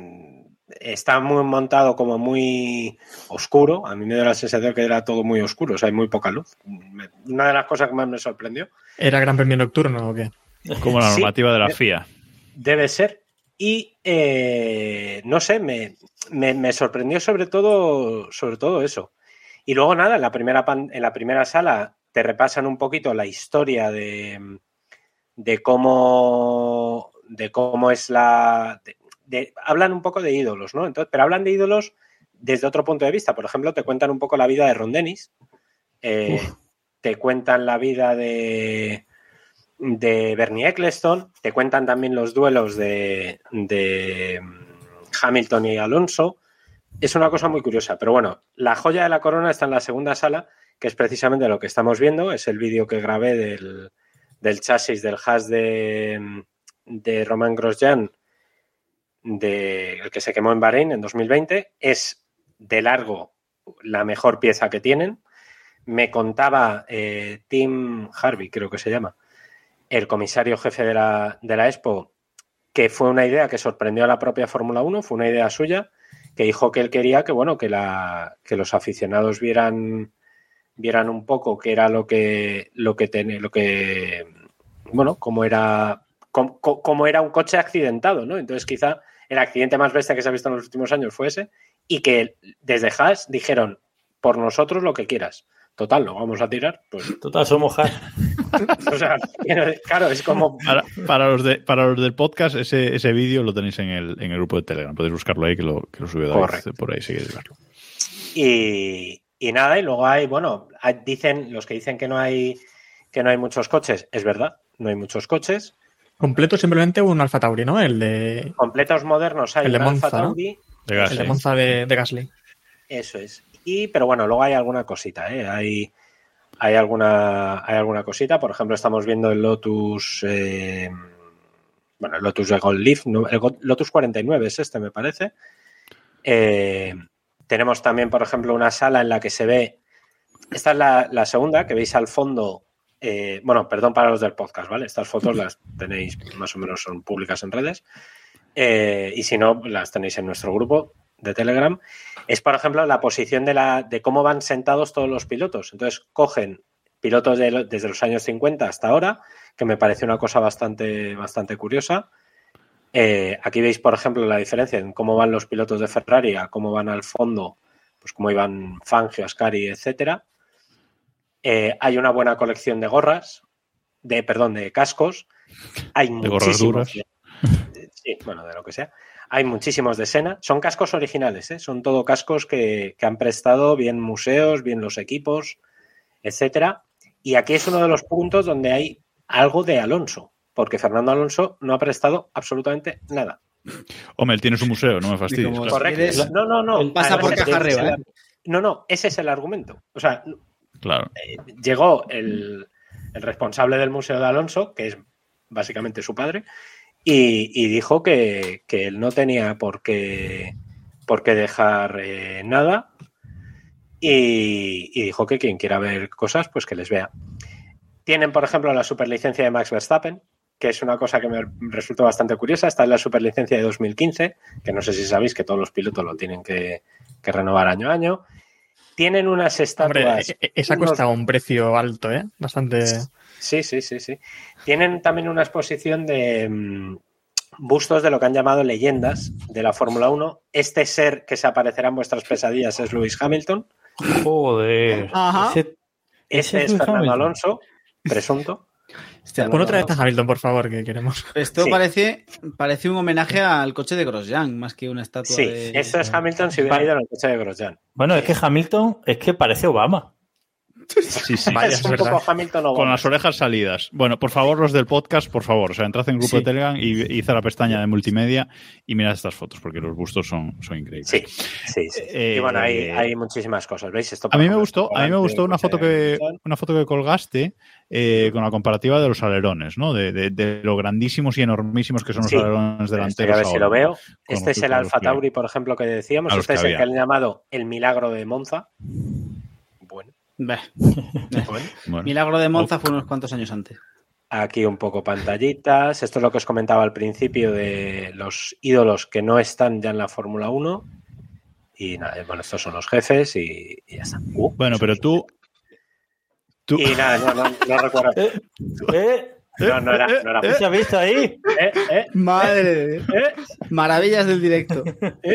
está muy montado como muy oscuro. A mí me dio la sensación que era todo muy oscuro, o sea, hay muy poca luz. Una de las cosas que más me sorprendió. ¿Era Gran Premio Nocturno o qué? Como la Sí. normativa de la FIA. Debe ser. Y eh, no sé, me, me- me sorprendió sobre todo, sobre todo eso. Y luego nada, en la primera, pan- en la primera sala te repasan un poquito la historia de, de cómo de cómo es la. de- de- hablan un poco de ídolos, ¿no? Entonces, pero hablan de ídolos desde otro punto de vista. Por ejemplo, te cuentan un poco la vida de Ron Dennis. eh, te cuentan la vida de, de Bernie Eccleston, te cuentan también los duelos de, de Hamilton y Alonso. Es una cosa muy curiosa, pero bueno, la joya de la corona está en la segunda sala, que es precisamente lo que estamos viendo, es el vídeo que grabé del, del chasis del Haas de, de Roman Grosjean, de, el que se quemó en Bahrein en 2020, es de largo la mejor pieza que tienen. Me contaba eh, Tim Harvey, creo que se llama, el comisario jefe de la, de la Expo, que fue una idea que sorprendió a la propia Fórmula 1, fue una idea suya, que dijo que él quería que, bueno, que, la, que los aficionados vieran, vieran un poco qué era lo que, lo que tiene, lo que, bueno, cómo era, cómo, cómo era un coche accidentado, ¿no? Entonces quizá el accidente más bestia que se ha visto en los últimos años fue ese y que desde Haas dijeron, por nosotros lo que quieras. Total, lo vamos a tirar. Pues, Total, somos Haas. o sea, claro, es como... Para, para los, de, para los del podcast, ese, ese vídeo lo tenéis en el, en el grupo de Telegram. Podéis buscarlo ahí, que lo, que lo subió David Correcto. por ahí, si queréis verlo. Y, y nada, y luego hay, bueno, hay- dicen, los que dicen que no hay que no hay muchos coches, es verdad, no hay muchos coches. Completo simplemente un Alfa Tauri, ¿no? El de, Completos modernos hay El de un Alfa Monza, ¿no? Tauri, De el de. Monza de, de Gasly. Eso es. Y, pero bueno, luego hay alguna cosita, ¿eh? Hay, hay, alguna, hay alguna cosita. Por ejemplo, estamos viendo el Lotus. eh, bueno, el Lotus de Gold Leaf, el Lotus 49 es este, me parece. Eh, tenemos también, por ejemplo, una sala en la que se ve. Esta es la, la segunda, que veis al fondo. Eh, bueno, perdón para los del podcast, ¿vale? Estas fotos las tenéis más o menos, son públicas en redes. Eh, y si no, las tenéis en nuestro grupo de Telegram. Es, por ejemplo, la posición de, la, de cómo van sentados todos los pilotos. Entonces, cogen pilotos de lo- desde los años 50 hasta ahora, que me parece una cosa bastante, bastante curiosa. Eh, aquí veis, por ejemplo, la diferencia en cómo van los pilotos de Ferrari cómo van al fondo, pues cómo iban Fangio, Ascari, etcétera. Eh, hay una buena colección de gorras, de, perdón, de cascos. Hay De gorras muchísimos. duras. de- sí, bueno, de lo que sea. Hay muchísimos de Sena. Son cascos originales, ¿eh? son todo cascos que, que han prestado bien museos, bien los equipos, etcétera. Y aquí es uno de los puntos donde hay algo de Alonso, porque Fernando Alonso no ha prestado absolutamente nada. Hombre, él tiene su museo, no me fastidies. Correcto. No, no, no. Pasa por caja arriba, el- No, no, ese es el argumento. O sea, Claro. llegó el, responsable del Museo de Alonso, que es básicamente su padre, y, dijo que, él no tenía por qué, por qué dejar eh, nada. Y, y dijo que quien quiera ver cosas, pues que les vea. Tienen, por ejemplo, la superlicencia de Max Verstappen, que es una cosa que me resultó bastante curiosa. Está en la superlicencia de 2015, que no sé si sabéis que todos los pilotos lo tienen que, que renovar año a año. Tienen unas estatuas. e- e- esa unos- cuesta un precio alto, ¿eh? Bastante. Sí, sí, sí, sí. Tienen también una exposición de mm, bustos de lo que han llamado leyendas de la Fórmula 1. Este ser que se aparecerá en vuestras pesadillas es Lewis Hamilton. Joder. Ajá. Ese- Este Ese es es Fernando Hamilton. Alonso, presunto. Hostia, Pon no, otra vez a Hamilton, por favor, que queremos. Esto Sí. parece, parece un homenaje al coche de Grosjean, más que una estatua Sí, de... esto es Hamilton si hubiera ido en el coche de Grosjean. Bueno, es que Hamilton es que parece Obama. Sí, sí. Vaya, es es un verdad. poco Hamilton o Con las orejas salidas. Bueno, por favor, los del podcast, por favor. O sea, entrad en el grupo Sí. de Telegram y hice la pestaña de multimedia y mirad estas fotos, porque los bustos son, son increíbles. Sí, sí, sí. Eh, y bueno, hay, hay muchísimas cosas. ¿Veis? Esto, A mí me gustó, a mí me gustó una foto que una foto que colgaste eh, con la comparativa de los alerones, ¿no? De, de- de lo grandísimos y enormísimos que son los Sí. alerones delanteros. a ver si lo veo. Este es el Alfa que. Tauri, por ejemplo, que decíamos. Este que es el que han llamado el milagro de Monza. Bueno, Bah, bueno. Bueno, Milagro de Monza fue unos cuantos años antes. Aquí un poco pantallitas. Esto es lo que os comentaba al principio de los ídolos que no están ya en la Fórmula 1. Y nada, bueno, estos son los jefes y, y ya está. Uh, bueno, pero tú, tú Y nada, no, no, no recuerdo. ¿Eh? ¿Eh? No, no era. No era ¿Qué se ha visto ahí? Eh, eh, Madre de Dios. eh. Maravillas del directo.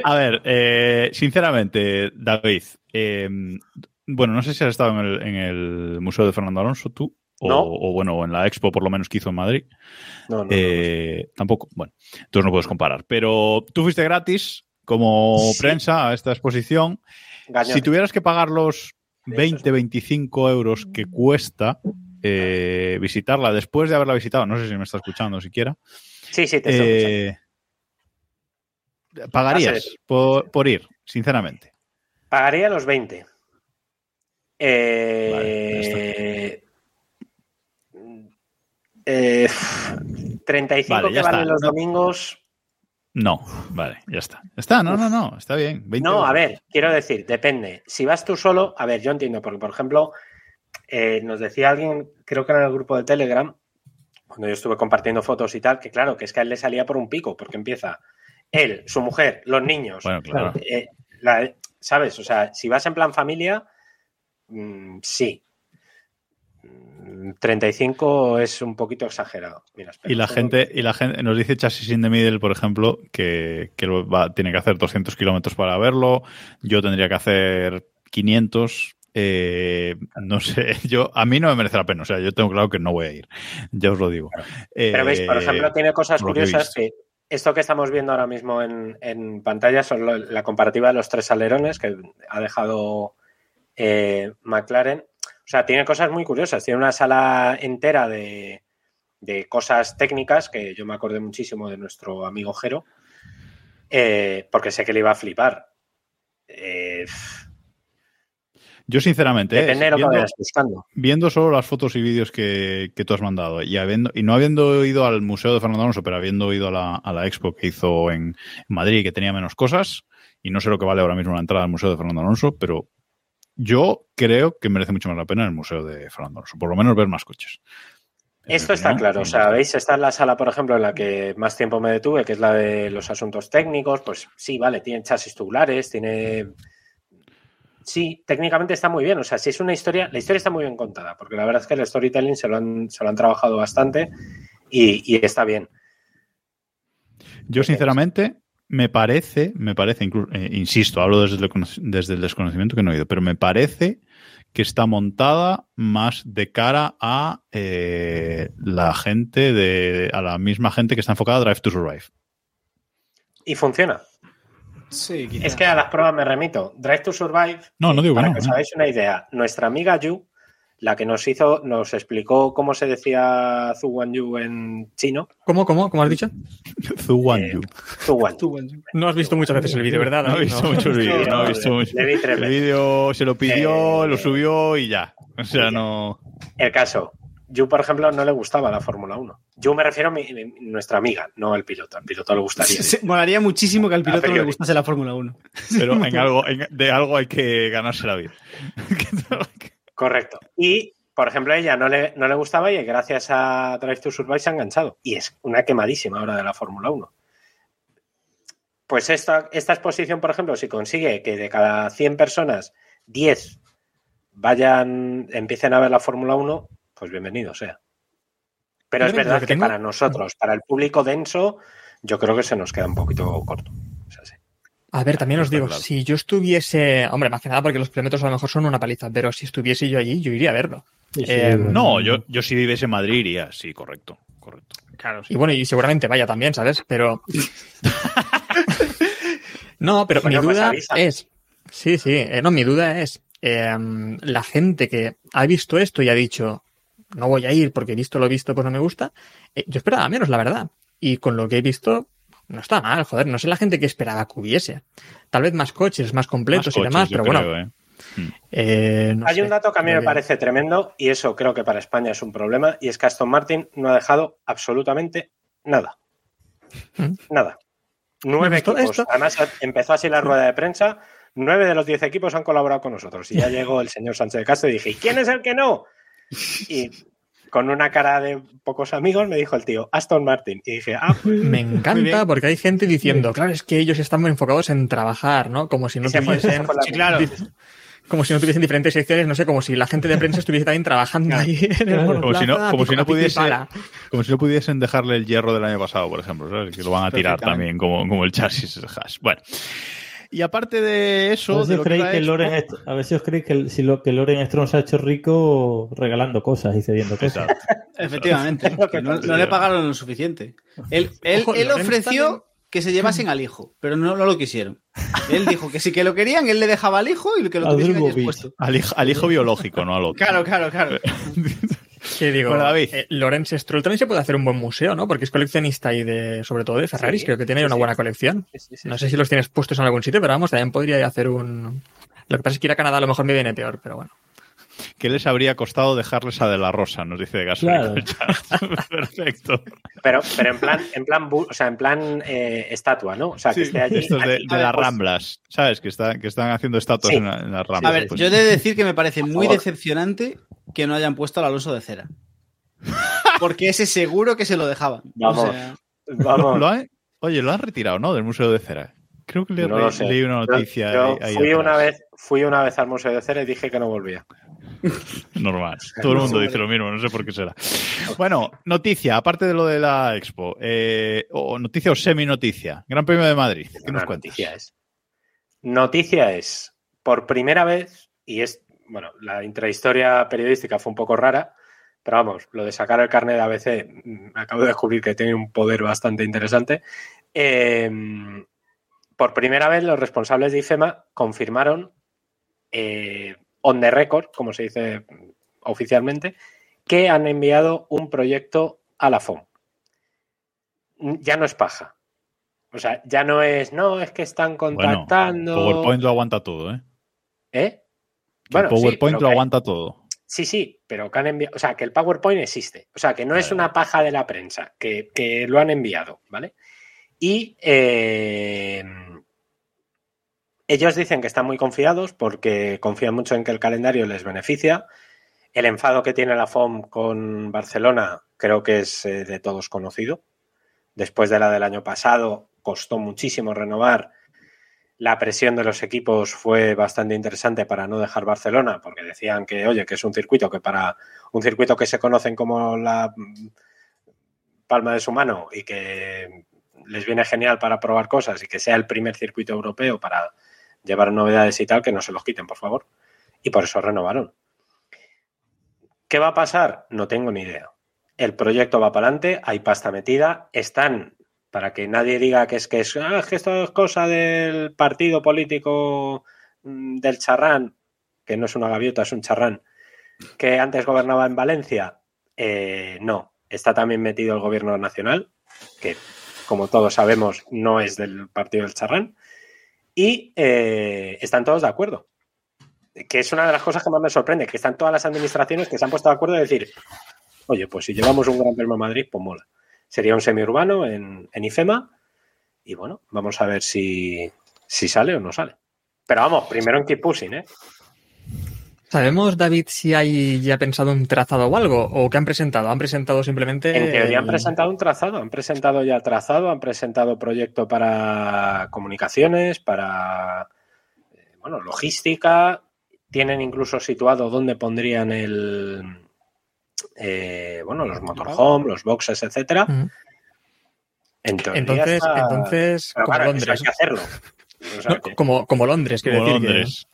A ver, eh, sinceramente, David, eh, bueno, no sé si has estado en el, en el Museo de Fernando Alonso tú, o, No. o bueno, en la expo por lo menos que hizo en Madrid. No, no, Eh, Tampoco, bueno, entonces no puedes comparar. Pero tú fuiste gratis como Sí. prensa a esta exposición. Gañón. Si tuvieras que pagar los 20, 25 euros que cuesta eh, visitarla después de haberla visitado, no sé si me está escuchando siquiera, Sí, sí, te estoy escuchando. eh, ¿pagarías por, por ir, sinceramente? Pagaría los 20. Eh, Vale, eh, 35 Vale, que valen los domingos. No, vale, ya está. Está, no, no, no, está bien. 20 No, euros. a ver, quiero decir, depende. Si vas tú solo, a ver, yo entiendo, porque por ejemplo, eh, nos decía alguien, creo que en el grupo de Telegram, cuando yo estuve compartiendo fotos y tal, que claro, que es que a él le salía por un pico, porque empieza él, su mujer, los niños, Bueno, claro. eh, la- ¿sabes? O sea, si vas en plan familia, mm, sí. Mm, 35 es un poquito exagerado. Mira, espera, Y la gente, y la gente nos dice Chassis in the Middle, por ejemplo, que, que lo va- tiene que hacer 200 kilómetros para verlo. Yo tendría que hacer 500. Eh, no sé, yo a mí no me merece la pena. O sea, yo tengo claro que no voy a ir. Ya os lo digo. Pero veis, por Eh, ejemplo, tiene cosas que curiosas que esto que estamos viendo ahora mismo en, en pantalla son lo- la comparativa de los tres alerones que ha dejado eh, McLaren. O sea, tiene cosas muy curiosas. Tiene una sala entera de, de cosas técnicas que yo me acordé muchísimo de nuestro amigo Jero, eh, porque sé que le iba a flipar. Eh, Yo, sinceramente, que viendo- buscando. viendo solo las fotos y vídeos que, que tú has mandado y, habiendo, y no habiendo ido al Museo de Fernando Alonso, pero habiendo ido a la, a la expo que hizo en Madrid, que tenía menos cosas, y no sé lo que vale ahora mismo la entrada al Museo de Fernando Alonso, pero yo creo que merece mucho más la pena el Museo de Fernando Alonso, por lo menos ver más coches. Esto está opinión, claro. O sea, veis, está en la sala, por ejemplo, en la que más tiempo me detuve, que es la de los asuntos técnicos. Pues sí, vale, tiene chasis tubulares, tiene. Sí, técnicamente está muy bien. O sea, si es una historia, la historia está muy bien contada, porque la verdad es que el storytelling se lo han, se lo han trabajado bastante y, y está bien. Yo, sinceramente, me parece, me parece, inclu- eh, insisto, hablo desde el, cono- desde el desconocimiento que no he oído, pero me parece que está montada más de cara a eh, la gente de, a la misma gente que está enfocada a Drive to Survive. Y funciona. Sí, quizá. Es que a las pruebas me remito. Drive to Survive. No, no digo que para no, que os no. hagáis una idea, nuestra amiga Yu, la que nos hizo, nos explicó cómo se decía Zuwan Yu en chino. ¿Cómo, cómo, cómo has dicho? Zuwan Eh. No has visto muchas veces el vídeo, ¿verdad? No he David? visto No. mucho el vídeo, no he visto Le- mucho. le vi tres El vídeo se lo pidió, Eh, lo subió y ya. O sea, no. El caso. Yu, por ejemplo, no le gustaba la Fórmula 1. Yu me refiero a mi- mi- nuestra amiga, no al piloto. Al piloto le gustaría. Se- Molaría muchísimo que al piloto no le gustase la Fórmula 1. Pero en algo, en- de algo hay que ganarse la vida. Correcto. Y, por ejemplo, a ella no le, no le gustaba y gracias a Drive to Survive se ha enganchado. Y es una quemadísima ahora de la Fórmula 1. Pues esta, esta exposición, por ejemplo, si consigue que de cada 100 personas, 10 vayan, empiecen a ver la Fórmula 1, pues bienvenido sea. Pero es verdad que, para nosotros, para el público denso, yo creo que se nos queda un poquito corto. A ver, también os digo, claro. si yo estuviese, hombre, más que nada porque los kilómetros a lo mejor son una paliza, pero si estuviese yo allí, yo iría a verlo. Sí, sí, Eh. No, yo, yo si viviese en Madrid iría, sí, correcto. Correcto. Claro, Y bueno, y seguramente vaya también, ¿sabes? Pero. no, pero Bueno, mi duda es. Sí, sí. eh, no, mi duda es. eh, la gente que ha visto esto y ha dicho. No voy a ir porque visto lo visto, pues no me gusta. eh, yo esperaba menos, la verdad. Y con lo que he visto, no está mal, joder. No sé la gente que esperaba que hubiese. Tal vez más coches, más completos Más y demás, pero bueno. creo, ¿eh? eh, no Hay sé. un dato que a mí me parece tremendo y eso creo que para España es un problema y es que Aston Martin no ha dejado absolutamente nada. ¿Mm? Nada. Nueve equipos. esto- Además empezó así la rueda de prensa. Nueve de los diez equipos han colaborado con nosotros. Y ya llegó el señor Sánchez de Castro y dije, ¿y quién es el que no? Y con una cara de pocos amigos me dijo el tío, Aston Martin. Y dije, ah, pues Me encanta porque hay gente diciendo, claro, es que ellos están muy enfocados en trabajar, ¿no? Como si no tuviesen, Sí, claro. como si no tuviesen diferentes secciones, no sé, como si la gente de prensa estuviese también trabajando ahí en el Claro. Como si no, como si no pudiese, como si no pudiesen dejarle el hierro del año pasado, por ejemplo, ¿sabes? Que lo van a tirar también como, como el chasis hash. Bueno. Y aparte de A eso, ver si os creéis que Loren a ver si os creéis que, el- si lo, que Loren Strong se ha hecho rico regalando cosas y cediendo cosas. Exacto. Efectivamente, que no, no le pagaron lo suficiente. Él, él, Ojo, él ofreció también- que se llevasen al hijo, pero no, no lo quisieron. Él dijo que si que lo querían, él le dejaba al hijo y que lo Al tuviesen. Al, hijo, al hijo biológico, no al otro. Claro, claro, claro. Que digo, Bueno, David. eh, Lorenz Stroll también se puede hacer un buen museo, ¿no? Porque es coleccionista y de, sobre todo de Ferraris, Sí, creo que tiene sí, una sí. buena colección. Sí, sí, sí, No sí. sé si los tienes puestos en algún sitio, pero vamos, también podría hacer un... Lo que pasa es que ir a Canadá a lo mejor me viene peor, pero bueno. ¿Qué les habría costado dejarles a De La Rosa? Nos dice Gasol. Claro. Perfecto. Pero, pero en plan, en plan, o sea, en plan eh, estatua, ¿no? O sea, que esté allí. Estos de, de las Ramblas, ¿sabes? Que, está, que están haciendo estatuas Sí. en, la- en las Ramblas. A ver, Pues- yo he de decir que me parece muy decepcionante que no hayan puesto al Alonso de cera. Porque ese seguro que se lo dejaban. Vamos. O sea, Vamos. ¿Lo han- oye, lo han retirado, ¿no? Del Museo de Cera. Creo que le, No lo sé. leí una Yo- noticia. yo ahí- ahí fui, atrás. una vez, fui una vez al Museo de Cera y dije que no volvía. Normal. Todo el mundo dice lo mismo, no sé por qué será. Bueno, noticia, aparte de lo de la Expo, eh, o noticia o semi-noticia. Gran Premio de Madrid. ¿Qué nos cuentas? noticia es. Noticia es, por primera vez, y es, bueno, la intrahistoria periodística fue un poco rara, pero vamos, lo de sacar el carnet de ABC, mm, acabo de descubrir que tiene un poder bastante interesante. Eh, por primera vez, los responsables de IFEMA confirmaron, eh, on the record, como se dice mm, oficialmente, que han enviado un proyecto a la FOM. Mm, Ya no es paja. O sea, ya no es, no, es que están Bueno, contactando. PowerPoint lo aguanta todo, ¿eh? ¿Eh? Bueno, sí, PowerPoint lo aguanta todo. Sí, sí, pero que han enviado. O sea, que el PowerPoint existe. O sea, que no es una paja de la prensa, que, que lo han enviado, ¿vale? Y eh, ellos dicen que están muy confiados porque confían mucho en que el calendario les beneficia. El enfado que tiene la FOM con Barcelona creo que es eh, de todos conocido. Después de la del año pasado, costó muchísimo renovar. La presión de los equipos fue bastante interesante para no dejar Barcelona, porque decían que, oye, que es un circuito que para un circuito que se conocen como la mm, palma de su mano y que les viene genial para probar cosas y que sea el primer circuito europeo para llevar novedades y tal, que no se los quiten, por favor. Y por eso renovaron. ¿Qué va a pasar? No tengo ni idea. El proyecto va para adelante, hay pasta metida, están, para que nadie diga que es que, es, "Ah, que esto es cosa del partido político mm, del charrán, que no es una gaviota, es un charrán, que antes gobernaba en Valencia. Eh, no, está también metido el gobierno nacional, que como todos sabemos no es del partido del charrán, y eh, están todos de acuerdo. Que es una de las cosas que más me sorprende, que están todas las administraciones que se han puesto de acuerdo de decir, oye, pues si llevamos un Gran Premio a Madrid, pues mola. Sería un semiurbano en, en IFEMA y bueno, vamos a ver si, si sale o no sale. Pero vamos, primero en Keep Pushing, ¿eh? ¿Sabemos, David, si hay ya pensado un trazado o algo? ¿O qué han presentado? ¿Han presentado simplemente...? En teoría han presentado un trazado, han presentado ya trazado, han presentado proyecto para comunicaciones, para eh, bueno, logística, tienen incluso situado dónde pondrían el eh, bueno, los motorhome, los boxes, etcétera. En teoría Entonces, está- entonces Pero como claro, Londres. hay que hacerlo. O sea No, que- como, como Londres, quiero Como decir. que- Londres.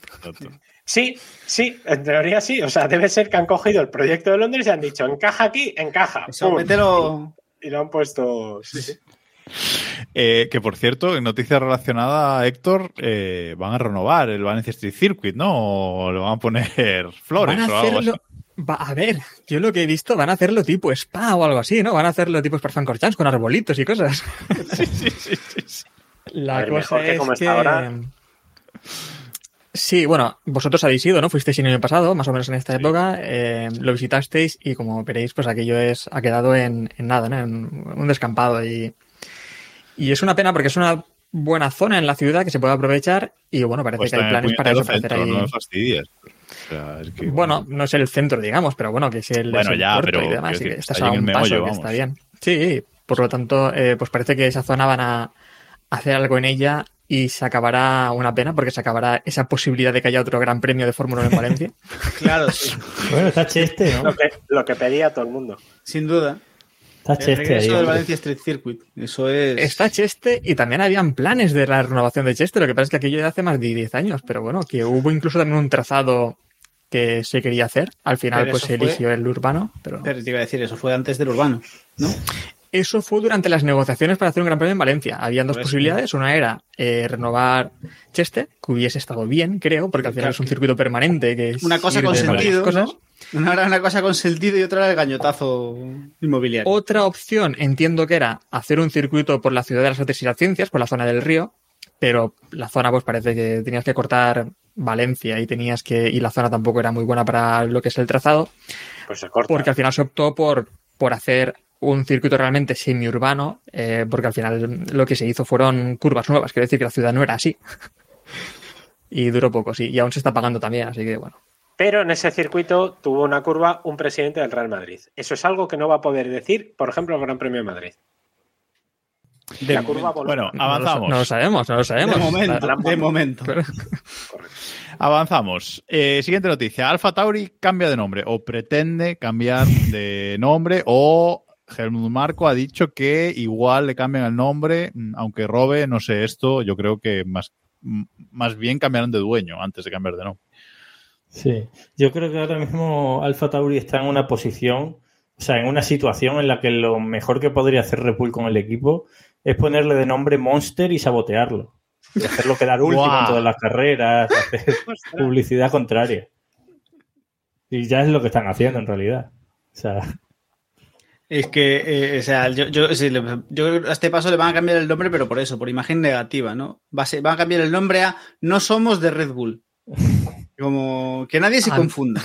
Sí, sí, en teoría sí. O sea, debe ser que han cogido el proyecto de Londres y han dicho, encaja aquí, encaja. Eso, mételo. Y lo han puesto. Sí, sí. Eh, que por cierto, en noticia relacionada, Héctor, eh, van a renovar el Valencia Street Circuit, ¿no? O le van a poner flores Van a o algo así. Va, a ver, yo lo que he visto, van a hacerlo tipo spa o algo así, ¿no? Van a hacerlo tipo Sparfancorchans con arbolitos y cosas. Sí, sí, sí, sí, sí. La ver, cosa mejor que es como que... está ahora. Sí, bueno, vosotros habéis ido, ¿no? Fuisteis el año pasado, más o menos en esta época, eh, lo visitasteis y como veréis, pues aquello es, ha quedado en, en nada, ¿no? En un descampado y, y es una pena porque es una buena zona en la ciudad que se puede aprovechar y bueno, parece Pues que hay en planes para eso, puñetero para hacer centro, ahí... no fastidies. O sea, es que, Bueno, no es el centro, digamos, pero bueno, que es el, Bueno, es el ya, puerto pero y demás, y que estás está a un paso, meollo, que está bien. Sí, por lo tanto, eh, pues parece que esa zona van a hacer algo en ella y se acabará una pena porque se acabará esa posibilidad de que haya otro gran premio de Fórmula 1 en Valencia. Claro, sí, Bueno, está Cheste, ¿no? Lo que, lo que pedía todo el mundo. sin duda. Está Cheste regreso del. Valencia Street Circuit. Eso es. Está Cheste y también habían planes de la renovación de Cheste, lo que pasa es que aquello ya hace más de 10 años, pero bueno, que hubo incluso también un trazado que se quería hacer. Al final Pero pues se fue- eligió el urbano, pero... Pero te iba a decir, eso fue antes del urbano, ¿no? Eso fue durante las negociaciones para hacer un Gran Premio en Valencia. Habían dos Pues, posibilidades. Una era eh, renovar Cheste, que hubiese estado bien, creo, porque al final es un circuito permanente que es Una cosa con sentido. cosas. ¿no? Una era una cosa con sentido y otra era el gañotazo inmobiliario. Otra opción entiendo que era hacer un circuito por la ciudad de las artes y las ciencias, por la zona del río, pero la zona pues parece que tenías que cortar Valencia y tenías que y la zona tampoco era muy buena para lo que es el trazado, Pues se corta. porque al final se optó por por hacer un circuito realmente semiurbano, eh, porque al final lo que se hizo fueron curvas nuevas, quiero decir que la ciudad no era así. y duró poco, sí, y aún se está pagando también, así que bueno. Pero en ese circuito tuvo una curva un presidente del Real Madrid. Eso es algo que no va a poder decir, por ejemplo, el Gran Premio de Madrid. De la curva Bueno, No lo, avanzamos. no lo sabemos, no lo sabemos. De momento, La- de momento. Avanzamos. Eh, siguiente noticia. Alfa Tauri cambia de nombre o pretende cambiar de nombre o Helmut Marco ha dicho que igual le cambian el nombre, mm, aunque robe, no sé esto, yo creo que más, m- más bien cambiarán de dueño antes de cambiar de nombre. Sí, yo creo que ahora mismo Alfa Tauri está en una posición, o sea, en una situación en la que lo mejor que podría hacer Red Bull con el equipo es ponerle de nombre Monster y sabotearlo. Y hacerlo quedar último en todas las carreras, hacer publicidad contraria. Y ya es lo que están haciendo en realidad. O sea, Es que, eh, o sea, yo, yo, sí, le- yo creo que a este paso le van a cambiar el nombre, pero por eso, por imagen negativa, ¿no? Va a ser- van a cambiar el nombre a No somos de Red Bull. Como que nadie se confunda.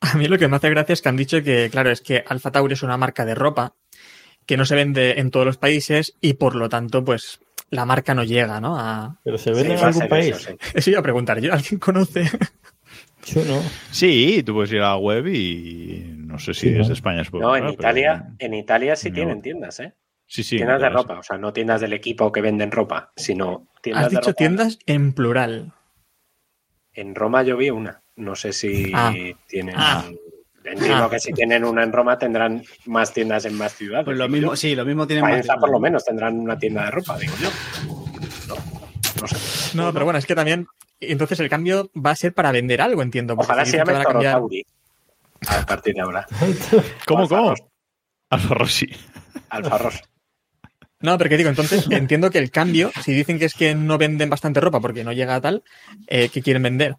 A mí lo que me hace gracia es que han dicho que, claro, es que Alfa Tauri es una marca de ropa que no se vende en todos los países y por lo tanto, pues la marca no llega, ¿no? A... pero se Sí, vende en algún país. eso, sí. Eso iba a preguntar yo. ¿Alguien conoce? Yo no. Sí, tú puedes ir a la web y no sé si Sí, ¿no? desde España se puede No, en pero- Italia, en Italia sí No. tienen tiendas, ¿eh? Sí, sí. tiendas de ropa, o sea, no tiendas del equipo que venden ropa, sino tiendas Has de dicho ropa. tiendas en plural. En Roma yo vi una. No sé si Ah. tienen. Ah. Entiendo Ah. que si tienen una en Roma tendrán más tiendas en más ciudades. Pues lo mismo, yo. sí, lo mismo tiene Faenza más. por lo menos tendrán una tienda de ropa, digo yo. No, no sé. No, pero bueno, es que también. Entonces el cambio va a ser para vender algo, entiendo. Ojalá se llame van a cambiar- Toro Tauri a partir de ahora. ¿Cómo, cómo? Alfa Rossi. Alfa. No, pero que digo, entonces entiendo que el cambio, si dicen que es que no venden bastante ropa porque no llega a tal, eh, ¿qué quieren vender?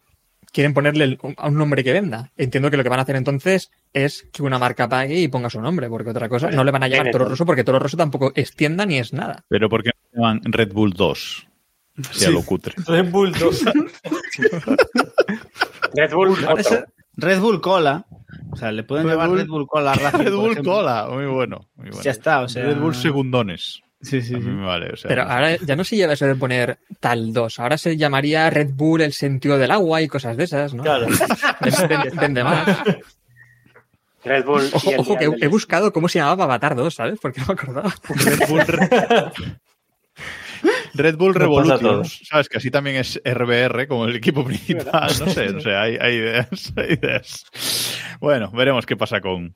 Quieren ponerle el- a un nombre que venda. Entiendo que lo que van a hacer entonces es que una marca pague y ponga su nombre, porque otra cosa, no le van a llamar Toro. Rosso porque Toro Rosso tampoco es tienda ni es nada. Pero ¿por qué no llaman Red Bull 2? Así a lo cutre. Red Bull 2. Red Bull. Red Bull Cola. O sea, le pueden Red llamar Bull- Red Bull Cola Racing, Red Bull ejemplo. Cola, muy bueno. Muy bueno. Ya está, o sea. Red Bull segundones. Sí, sí, sí. vale. O sea, Pero ahora ya no se lleva eso de poner tal 2, ahora se llamaría Red Bull el sentido del agua y cosas de esas, ¿no? Claro. Vende- más. Red Bull. Ojo, y el ojo que he buscado cómo se llamaba Avatar 2, ¿sabes? Porque no me acordaba. Red Bull, Red Bull Revolution. todos. Sabes que así también es RBR como el equipo principal. No sé, no sé, hay, hay ideas, hay ideas. Bueno, veremos qué pasa con,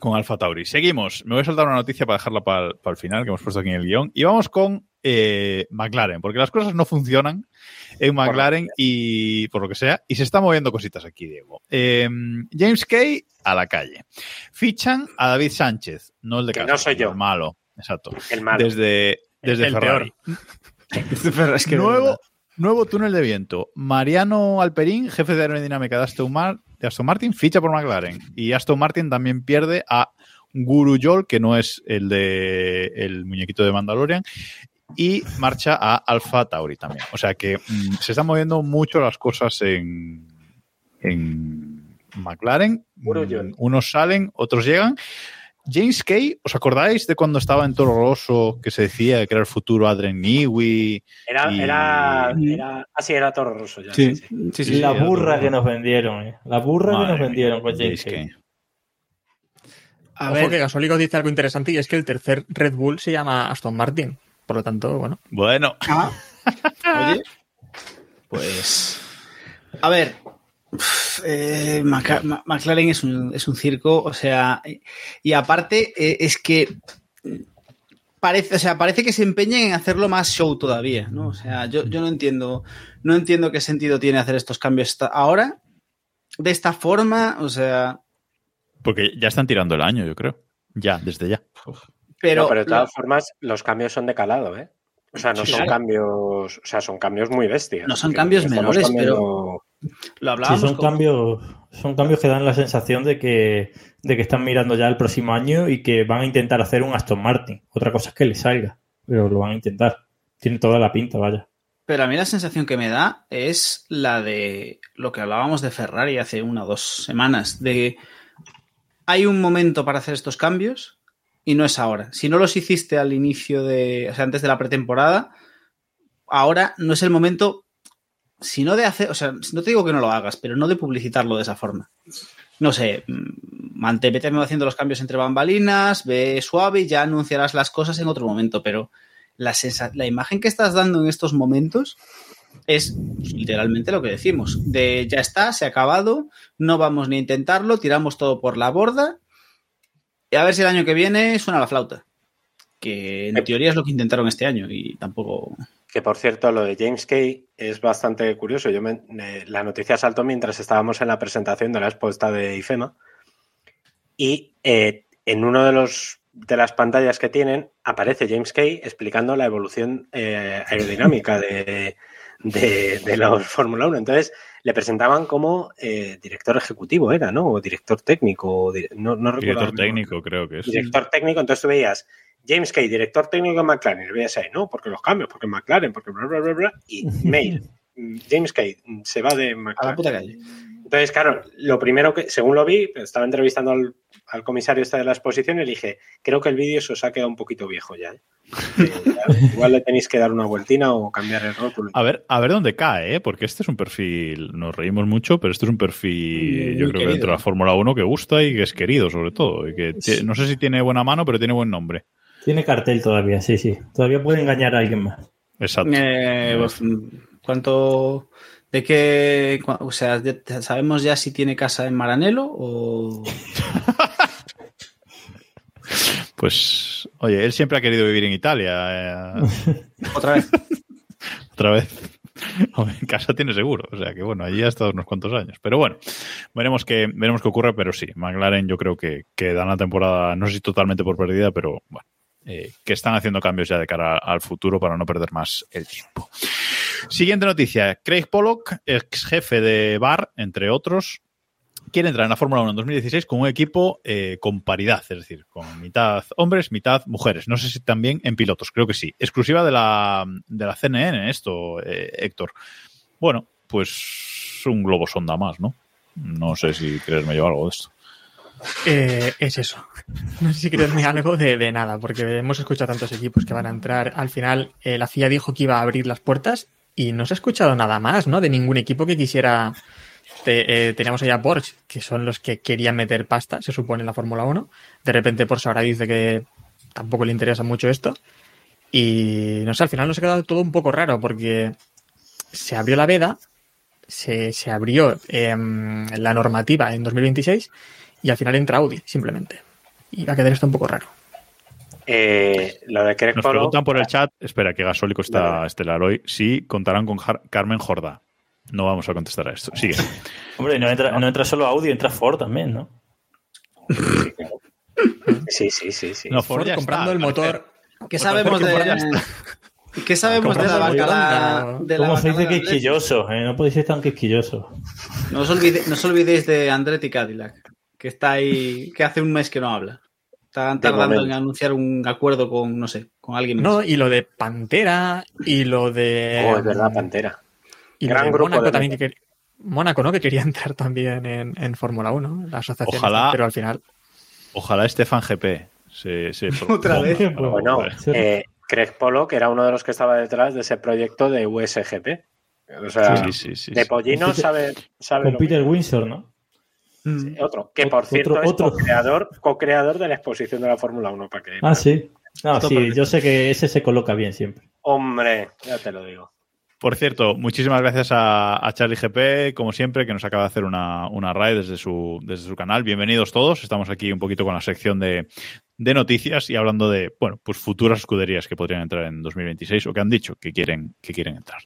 con Alfa Tauri. Seguimos. Me voy a soltar una noticia para dejarla para, el- para el final, que hemos puesto aquí en el guion. Y vamos con eh, McLaren, porque las cosas no funcionan en McLaren y por lo que sea, y se están moviendo cositas aquí, Diego. Eh, James Kay a la calle. Fichan a David Sánchez, no el de Que casa, no soy yo. el malo, exacto. El malo. Desde, desde El Ferrari. Pero es que de Nuevo, nuevo túnel de viento. Mariano Alperín, jefe de aerodinámica de Aston, Mar- de Aston Martin, ficha por McLaren. Y Aston Martin también pierde a Guru Yol, que no es el de el muñequito de Mandalorian, y marcha a Alfa Tauri también. O sea que mm, se están moviendo mucho las cosas en, en McLaren. Mm, Unos salen, otros llegan. James Kay, ¿os acordáis de cuando estaba en Toro Rosso que se decía que era el futuro Adrian Newey? Era, y- era, era. Ah, sí, era Toro Rosso ya. Sí, sí, sí. sí, sí. la sí, burra que nos vendieron, eh. La burra que nos mía, vendieron con James James Kay. A Ojo que ver, Gasólico dice algo interesante y es que el tercer Red Bull se llama Aston Martin. Por lo tanto, bueno. Bueno, ah, oye, pues. A ver. Eh, McLaren es un, es un circo, o sea, y aparte eh, es que parece, o sea, parece que se empeñan en hacerlo más show todavía, ¿no? O sea, yo, yo no entiendo, no entiendo qué sentido tiene hacer estos cambios ahora, de esta forma, o sea, porque ya están tirando el año, yo creo. Ya, desde ya. pero, No, pero de todas formas, los cambios son de calado, ¿eh? O sea, no Sí, son claro. cambios, o sea, son cambios muy bestias. No son cambios menores, cambiando- lo Sí, hablábamos son con- cambios, son cambios que dan la sensación de que, de que están mirando ya el próximo año y que van a intentar hacer un Aston Martin. Otra cosa es que les salga, pero lo van a intentar. Tiene toda la pinta, vaya. Pero a mí la sensación que me da es la de lo que hablábamos de Ferrari hace una o dos semanas, de hay un momento para hacer estos cambios y no es ahora. Si no los hiciste al inicio de, o sea, antes de la pretemporada, ahora no es el momento, si no de hacer, o sea, no te digo que no lo hagas, pero no de publicitarlo de esa forma. No sé, mm, mantente haciendo los cambios entre bambalinas, ve suave y ya anunciarás las cosas en otro momento, pero la, la imagen que estás dando en estos momentos es literalmente lo que decimos. De ya está, se ha acabado, no vamos ni a intentarlo, tiramos todo por la borda y a ver si el año que viene suena la flauta. Que en teoría es lo que intentaron este año y tampoco... Que por cierto, lo de James Kay es bastante curioso. Yo me- eh, la noticia saltó mientras estábamos en la presentación de la expuesta de IFEMA. Y eh, en uno de los de las pantallas que tienen aparece James Kay explicando la evolución eh, aerodinámica de, de, de la Fórmula 1. Entonces le presentaban como eh, director ejecutivo, era, ¿no? O director técnico. o di- no, no recuerdo. Director técnico, creo que es. Director técnico, entonces tú veías James Kay, director técnico en McLaren, veías ahí, no, porque los cambios, porque McLaren, porque bla, bla, bla, bla, y mail. James Kay se va de A la McLaren. puta calle. Entonces, claro, lo primero que, según lo vi, estaba entrevistando al, al comisario este de la exposición y le dije, creo que el vídeo se os ha quedado un poquito viejo ya. ¿eh? Ya igual le tenéis que dar una vueltina o cambiar el rótulo. A ver, a ver dónde cae, ¿eh? porque este es un perfil, nos reímos mucho, pero este es un perfil, Muy yo creo que dentro de la Fórmula 1 que gusta y que es querido, sobre todo. Y que no sé si tiene buena mano, pero tiene buen nombre. Tiene cartel todavía, sí, sí. Todavía puede engañar a alguien más. Exacto. Eh, pues, ¿Cuánto... ¿De qué? O sea, ¿sabemos ya si tiene casa en Maranelo o...? Pues, oye, él siempre ha querido vivir en Italia. eh, Otra vez. otra vez. Hombre, En casa tiene seguro, o sea que bueno, allí ha estado unos cuantos años. Pero bueno, veremos qué, veremos qué ocurre, pero sí, McLaren yo creo que, que dan la temporada, no sé si totalmente por perdida, pero bueno, eh, que están haciendo cambios ya de cara al futuro para no perder más el tiempo. Siguiente noticia, Craig Pollock, ex jefe de Bar, entre otros, quiere entrar en la Fórmula 1 en 2016 con un equipo eh, con paridad, es decir, con mitad hombres, mitad mujeres. No sé si también en pilotos, creo que sí. Exclusiva de la, de la CNN esto, eh, Héctor. Bueno, pues un globo sonda más, ¿no? No sé si creerme yo algo de esto. Eh, es eso. No sé si creerme algo de, de nada, porque hemos escuchado tantos equipos que van a entrar. Al final, eh, la FIA dijo que iba a abrir las puertas y no se ha escuchado nada más, ¿no? De ningún equipo que quisiera. Te- eh, teníamos allá Porsche, que son los que querían meter pasta, se supone, en la Fórmula 1. De repente Porsche ahora dice que tampoco le interesa mucho esto. Y no sé, al final nos ha quedado todo un poco raro, porque se abrió la veda, se, se abrió em, la normativa en 2026 y al final entra Audi, simplemente. Y va a quedar esto un poco raro. Eh, lo de Craig Nos preguntan por el chat, espera, que gasólico está Vale. estelar hoy, si contarán con Jar- Carmen Jorda. No vamos a contestar a esto. Sigue. Hombre, no entra, no entra solo Audi, entra Ford también, ¿no? Sí, sí, sí, sí. No, Ford Ford ya comprando está, el motor. ¿Qué sabemos de, ¿Qué sabemos de la bacala? De la ¿Cómo se dice quisquillosos? Eh? No podéis ser tan quisquillosos. No os, olvide- no os olvidéis de Andretti Cadillac, que está ahí, que hace un mes que no habla. Están tardando en anunciar un acuerdo con, no sé, con alguien más. No, y lo de Pantera, y lo de. Oh, es verdad, Pantera. Y lo Gran de grupo Mónaco de también que quer- Mónaco, ¿no? Que quería entrar también en, en Fórmula 1, la asociación. Ojalá. Pero al final. Ojalá Estefan GP se, se Otra vez. Bueno, eh, Craig Pollock era uno de los que estaba detrás de ese proyecto de USGP. O sea, Sí, sí, sí, de. Pollino sabe, sabe Con lo Peter mismo. Windsor, ¿no? Mm. Otro, que por Otro- cierto otro. es co-creador, co-creador de la exposición de la Fórmula 1, para que... Ah, sí. No, Esto sí, perfecto. yo sé que ese se coloca bien siempre. Hombre, ya te lo digo. Por cierto, muchísimas gracias a, a Charlie GP, como siempre, que nos acaba de hacer una, una raid desde su, desde su canal. Bienvenidos todos. Estamos aquí un poquito con la sección de, de noticias y hablando de, bueno, pues futuras escuderías que podrían entrar en 2026 o que han dicho que quieren, que quieren entrar.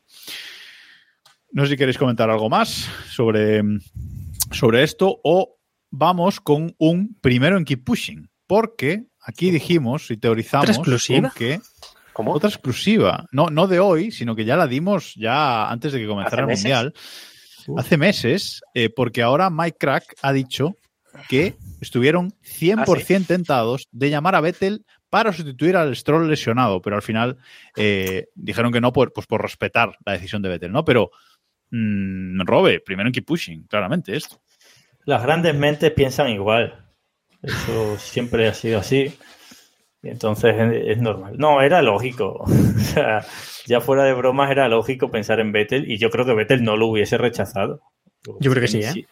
No sé si queréis comentar algo más sobre, sobre esto o vamos con un primero en Keep Pushing, porque aquí dijimos y teorizamos ¿Otra exclusiva? que ¿Cómo? otra exclusiva. No, no de hoy, sino que ya la dimos ya antes de que comenzara el. Mundial. Hace meses, eh, porque ahora Mike Crack ha dicho que estuvieron 100% tentados de llamar a Vettel para sustituir al Stroll lesionado, pero al final eh, dijeron que no por, pues por respetar la decisión de Vettel, ¿no? Pero, mm, Robe, primero en Keep Pushing, claramente esto. Las grandes mentes piensan igual. Eso siempre ha sido así. Y entonces es, normal. No, era lógico. O sea, ya fuera de bromas era lógico pensar en Vettel y yo creo que Vettel no lo hubiese rechazado. Yo creo que sí, ¿eh?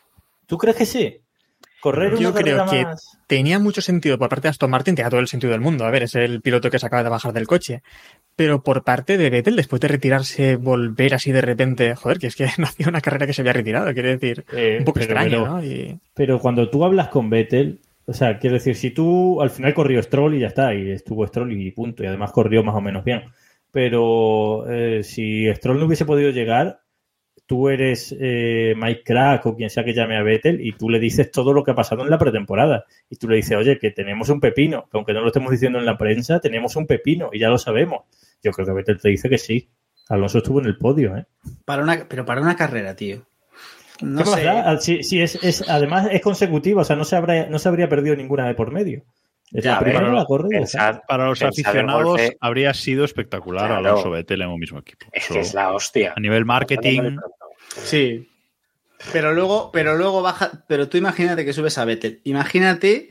¿Tú crees que sí? Correr Yo creo que más. tenía mucho sentido por parte de Aston Martin, tenía todo el sentido del mundo. A ver, es el piloto que se acaba de bajar del coche. Pero por parte de Vettel, después de retirarse, volver así de repente, joder, que es que no hacía una carrera que se había retirado, quiere decir, Eh, un poco pero- extraño, pero- ¿no? Y- Pero cuando tú hablas con Vettel, o sea, quiero decir, si tú al final corrió Stroll y ya está, y estuvo Stroll y punto, y además corrió más o menos bien. Pero eh, si Stroll no hubiese podido llegar, tú eres eh, Mike Crack o quien sea que llame a Vettel y tú le dices todo lo que ha pasado en la pretemporada. Y tú le dices, oye, que tenemos un pepino, que aunque no lo estemos diciendo en la prensa, tenemos un pepino y ya lo sabemos. Yo creo que Vettel te dice que sí. Alonso estuvo en el podio, ¿eh? Para una, pero para una carrera, tío. No ¿Qué más sé. da? Si, si es, es- además es consecutiva, o sea, no se, habrá, no se habría perdido ninguna de por medio. Es Ya, la primera pero de la corrida. pensad- Para los aficionados habría sido espectacular Claro. Alonso Vettel en un mismo equipo. Es que es la hostia. a nivel marketing. Sí. Pero luego, pero luego baja. Pero tú imagínate que subes a Vettel. Imagínate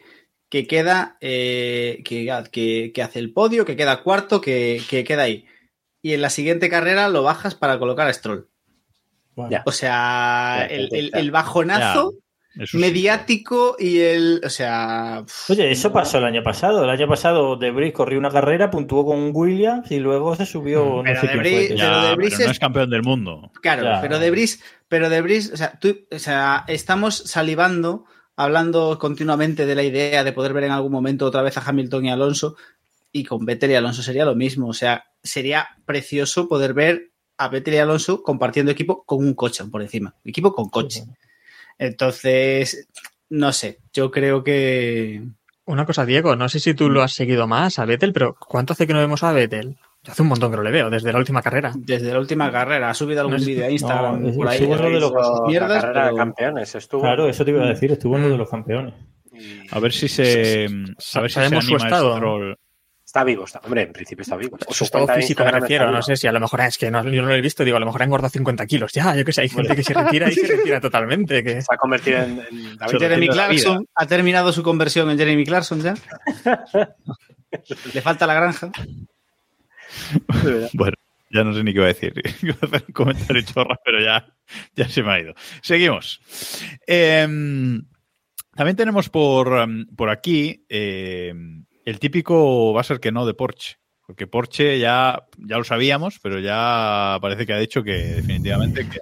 que queda. eh, que, que- que hace el podio, que queda cuarto, que, que queda ahí. Y en la siguiente carrera lo bajas para colocar a Stroll. Bueno. O sea, Ya, el, el- bajonazo sí. mediático y el. O sea. Oye, eso pasó el año pasado. El año pasado De Vries corrió una carrera, puntuó con Williams y luego se subió. Pero no sé De quién Vries- fue. Ya, pero Brice no es- es campeón del mundo. Claro, Ya. pero de Bris, pero de Bris, o sea, tú, o sea, estamos salivando, hablando continuamente de la idea de poder ver en algún momento otra vez a Hamilton y Alonso, y con Vettel y Alonso sería lo mismo. O sea, sería precioso poder ver a Vettel y Alonso compartiendo equipo con un coche por encima. Equipo con coche. Entonces, no sé, yo creo que. Una cosa, Diego, no sé si tú lo has seguido más a Vettel, pero ¿cuánto hace que no vemos a Vettel? Yo hace un montón que no le veo, desde la última carrera. Desde la última carrera, ha subido algún No vídeo a Instagram no, por ahí. estuvo en lo de los- mierdas, la carrera pero- de campeones estuvo. Claro, eso te iba a decir, estuvo uno de los campeones. A ver si se, a ver si se Sabemos su anima estado. Stroll. Está vivo, está. Hombre, en principio está vivo. Su Su estado físico me refiero, no sé si a lo mejor es que no, yo no lo he visto, digo, a lo mejor ha engordado 50 kilos. Ya, yo que sé, hay gente que se retira y se retira totalmente. Que... Se ha convertido en, en David Jeremy. Clarkson ha terminado su conversión en Jeremy Clarkson ya. Le falta la granja. Bueno, ya no sé ni qué iba a decir. Iba a hacer un comentario chorra, pero ya, ya se me ha ido. Seguimos. Em, también tenemos por, em, por aquí em, el típico va a ser que no de Porsche. Porque Porsche ya, ya lo sabíamos, pero ya parece que ha dicho que definitivamente que,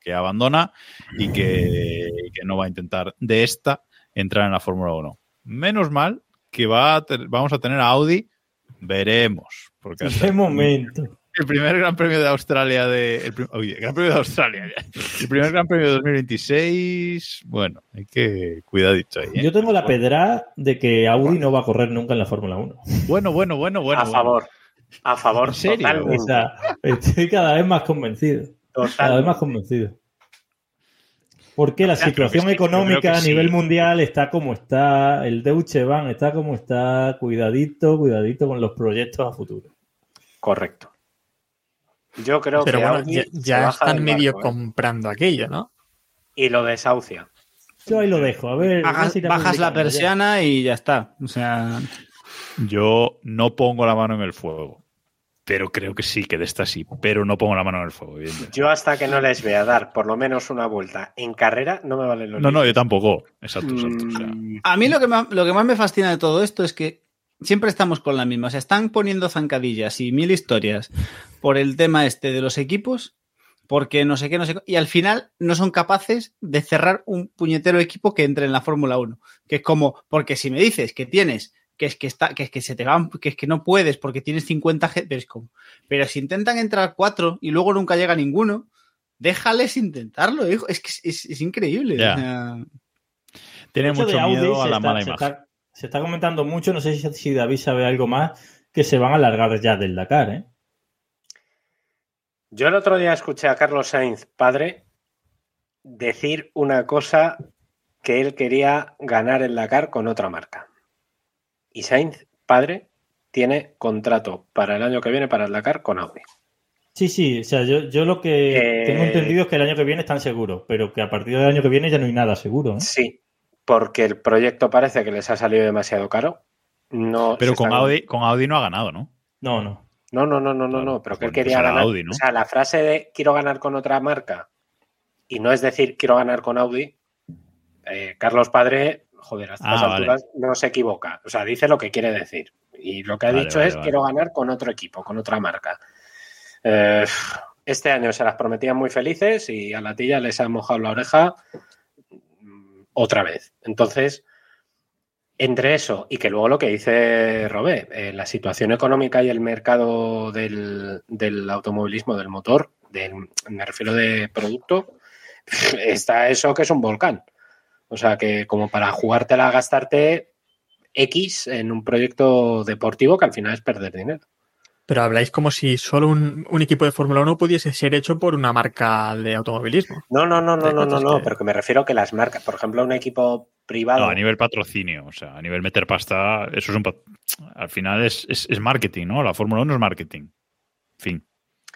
que abandona y que, que no va a intentar de esta entrar en la Fórmula 1. Menos mal que va a vamos a tener a Audi. Veremos. Porque hasta- ¡Qué momento! el primer Gran Premio de Australia de. El, prim- oye, Gran Premio de Australia. El primer Gran Premio de 2026. Bueno, hay que cuidadito ahí. ¿eh? Yo tengo la pedra de que Audi no va a correr nunca en la Fórmula 1. Bueno, bueno, bueno, bueno. a bueno. favor. A favor. ¿En serio? totalmente. O sea, estoy cada vez más convencido. Cada vez Totalmente. más convencido. Porque la situación sí, económica a nivel sí. mundial está como está, el Deutsche Bank está como está, cuidadito, cuidadito con los proyectos a futuro. Correcto. Yo creo Pero que bueno, Audi ya, están medio barco, ¿eh? comprando aquello, ¿no? Y lo desahucia. Yo ahí lo dejo, a ver. Bajas, la ya. persiana y ya está. O sea, Yo no pongo la mano en el fuego. Pero creo que sí, que de esta sí. Pero no pongo la mano en el fuego, evidentemente. Yo hasta que no les vea dar por lo menos una vuelta en carrera, no me valen los No, no, yo tampoco. Exacto, exacto. o sea, Mm, a mí lo que, más, lo que más me fascina de todo esto es que siempre estamos con la misma. O sea, están poniendo zancadillas y mil historias por el tema este de los equipos, porque no sé qué, no sé qué. Y al final no son capaces de cerrar un puñetero equipo que entre en la Fórmula 1. Que es como, porque si me dices que tienes, que es que está, que es que se te van, que es que no puedes porque tienes 50 G, pero es como, pero si intentan entrar cuatro y luego nunca llega ninguno, déjales intentarlo, hijo. Es que es, es- es increíble. Ya. O sea, tiene mucho miedo a la mala imagen. Se está comentando mucho, no sé si, si David sabe algo más, que se van a alargar ya del Dakar, ¿eh? Yo el otro día escuché a Carlos Sainz, padre, decir una cosa que él quería ganar el Dakar con otra marca. Y Sainz, padre, tiene contrato para el año que viene para el Dakar con Audi. Sí, sí, o sea, yo, yo lo que Eh, tengo entendido es que el año que viene están seguros, pero que a partir del año que viene ya no hay nada seguro. ¿eh? Sí, porque el proyecto parece que les ha salido demasiado caro. No Pero con están- Audi, con Audi no ha ganado, ¿no? No, no. No, no, no, no, no, no, pero que él Bueno, quería pues ganar. Audi, ¿no? O sea, la frase de quiero ganar con otra marca y no es decir quiero ganar con Audi. eh, Carlos Padre, joder, hasta Ah, estas vale. alturas no se equivoca. O sea, dice lo que quiere decir. Y lo que ha Vale, dicho vale, es, vale. quiero ganar con otro equipo, con otra marca. Eh, este año se las prometían muy felices y a la tía les ha mojado la oreja otra vez. Entonces, entre eso y que luego lo que dice Robé, eh, la situación económica y el mercado del, del automovilismo, del motor, del- me refiero de producto, está eso que es un volcán. O sea que como para jugártela gastarte X en un proyecto deportivo que al final es perder dinero. Pero habláis como si solo un, un equipo de Fórmula 1 pudiese ser hecho por una marca de automovilismo. No, no, no, no, no, no, no, que- pero que me refiero que las marcas, por ejemplo, un equipo privado. No, a nivel patrocinio, o sea, a nivel meter pasta, eso es un. Al final es, es, es marketing, ¿no? La Fórmula 1 es marketing. Fin.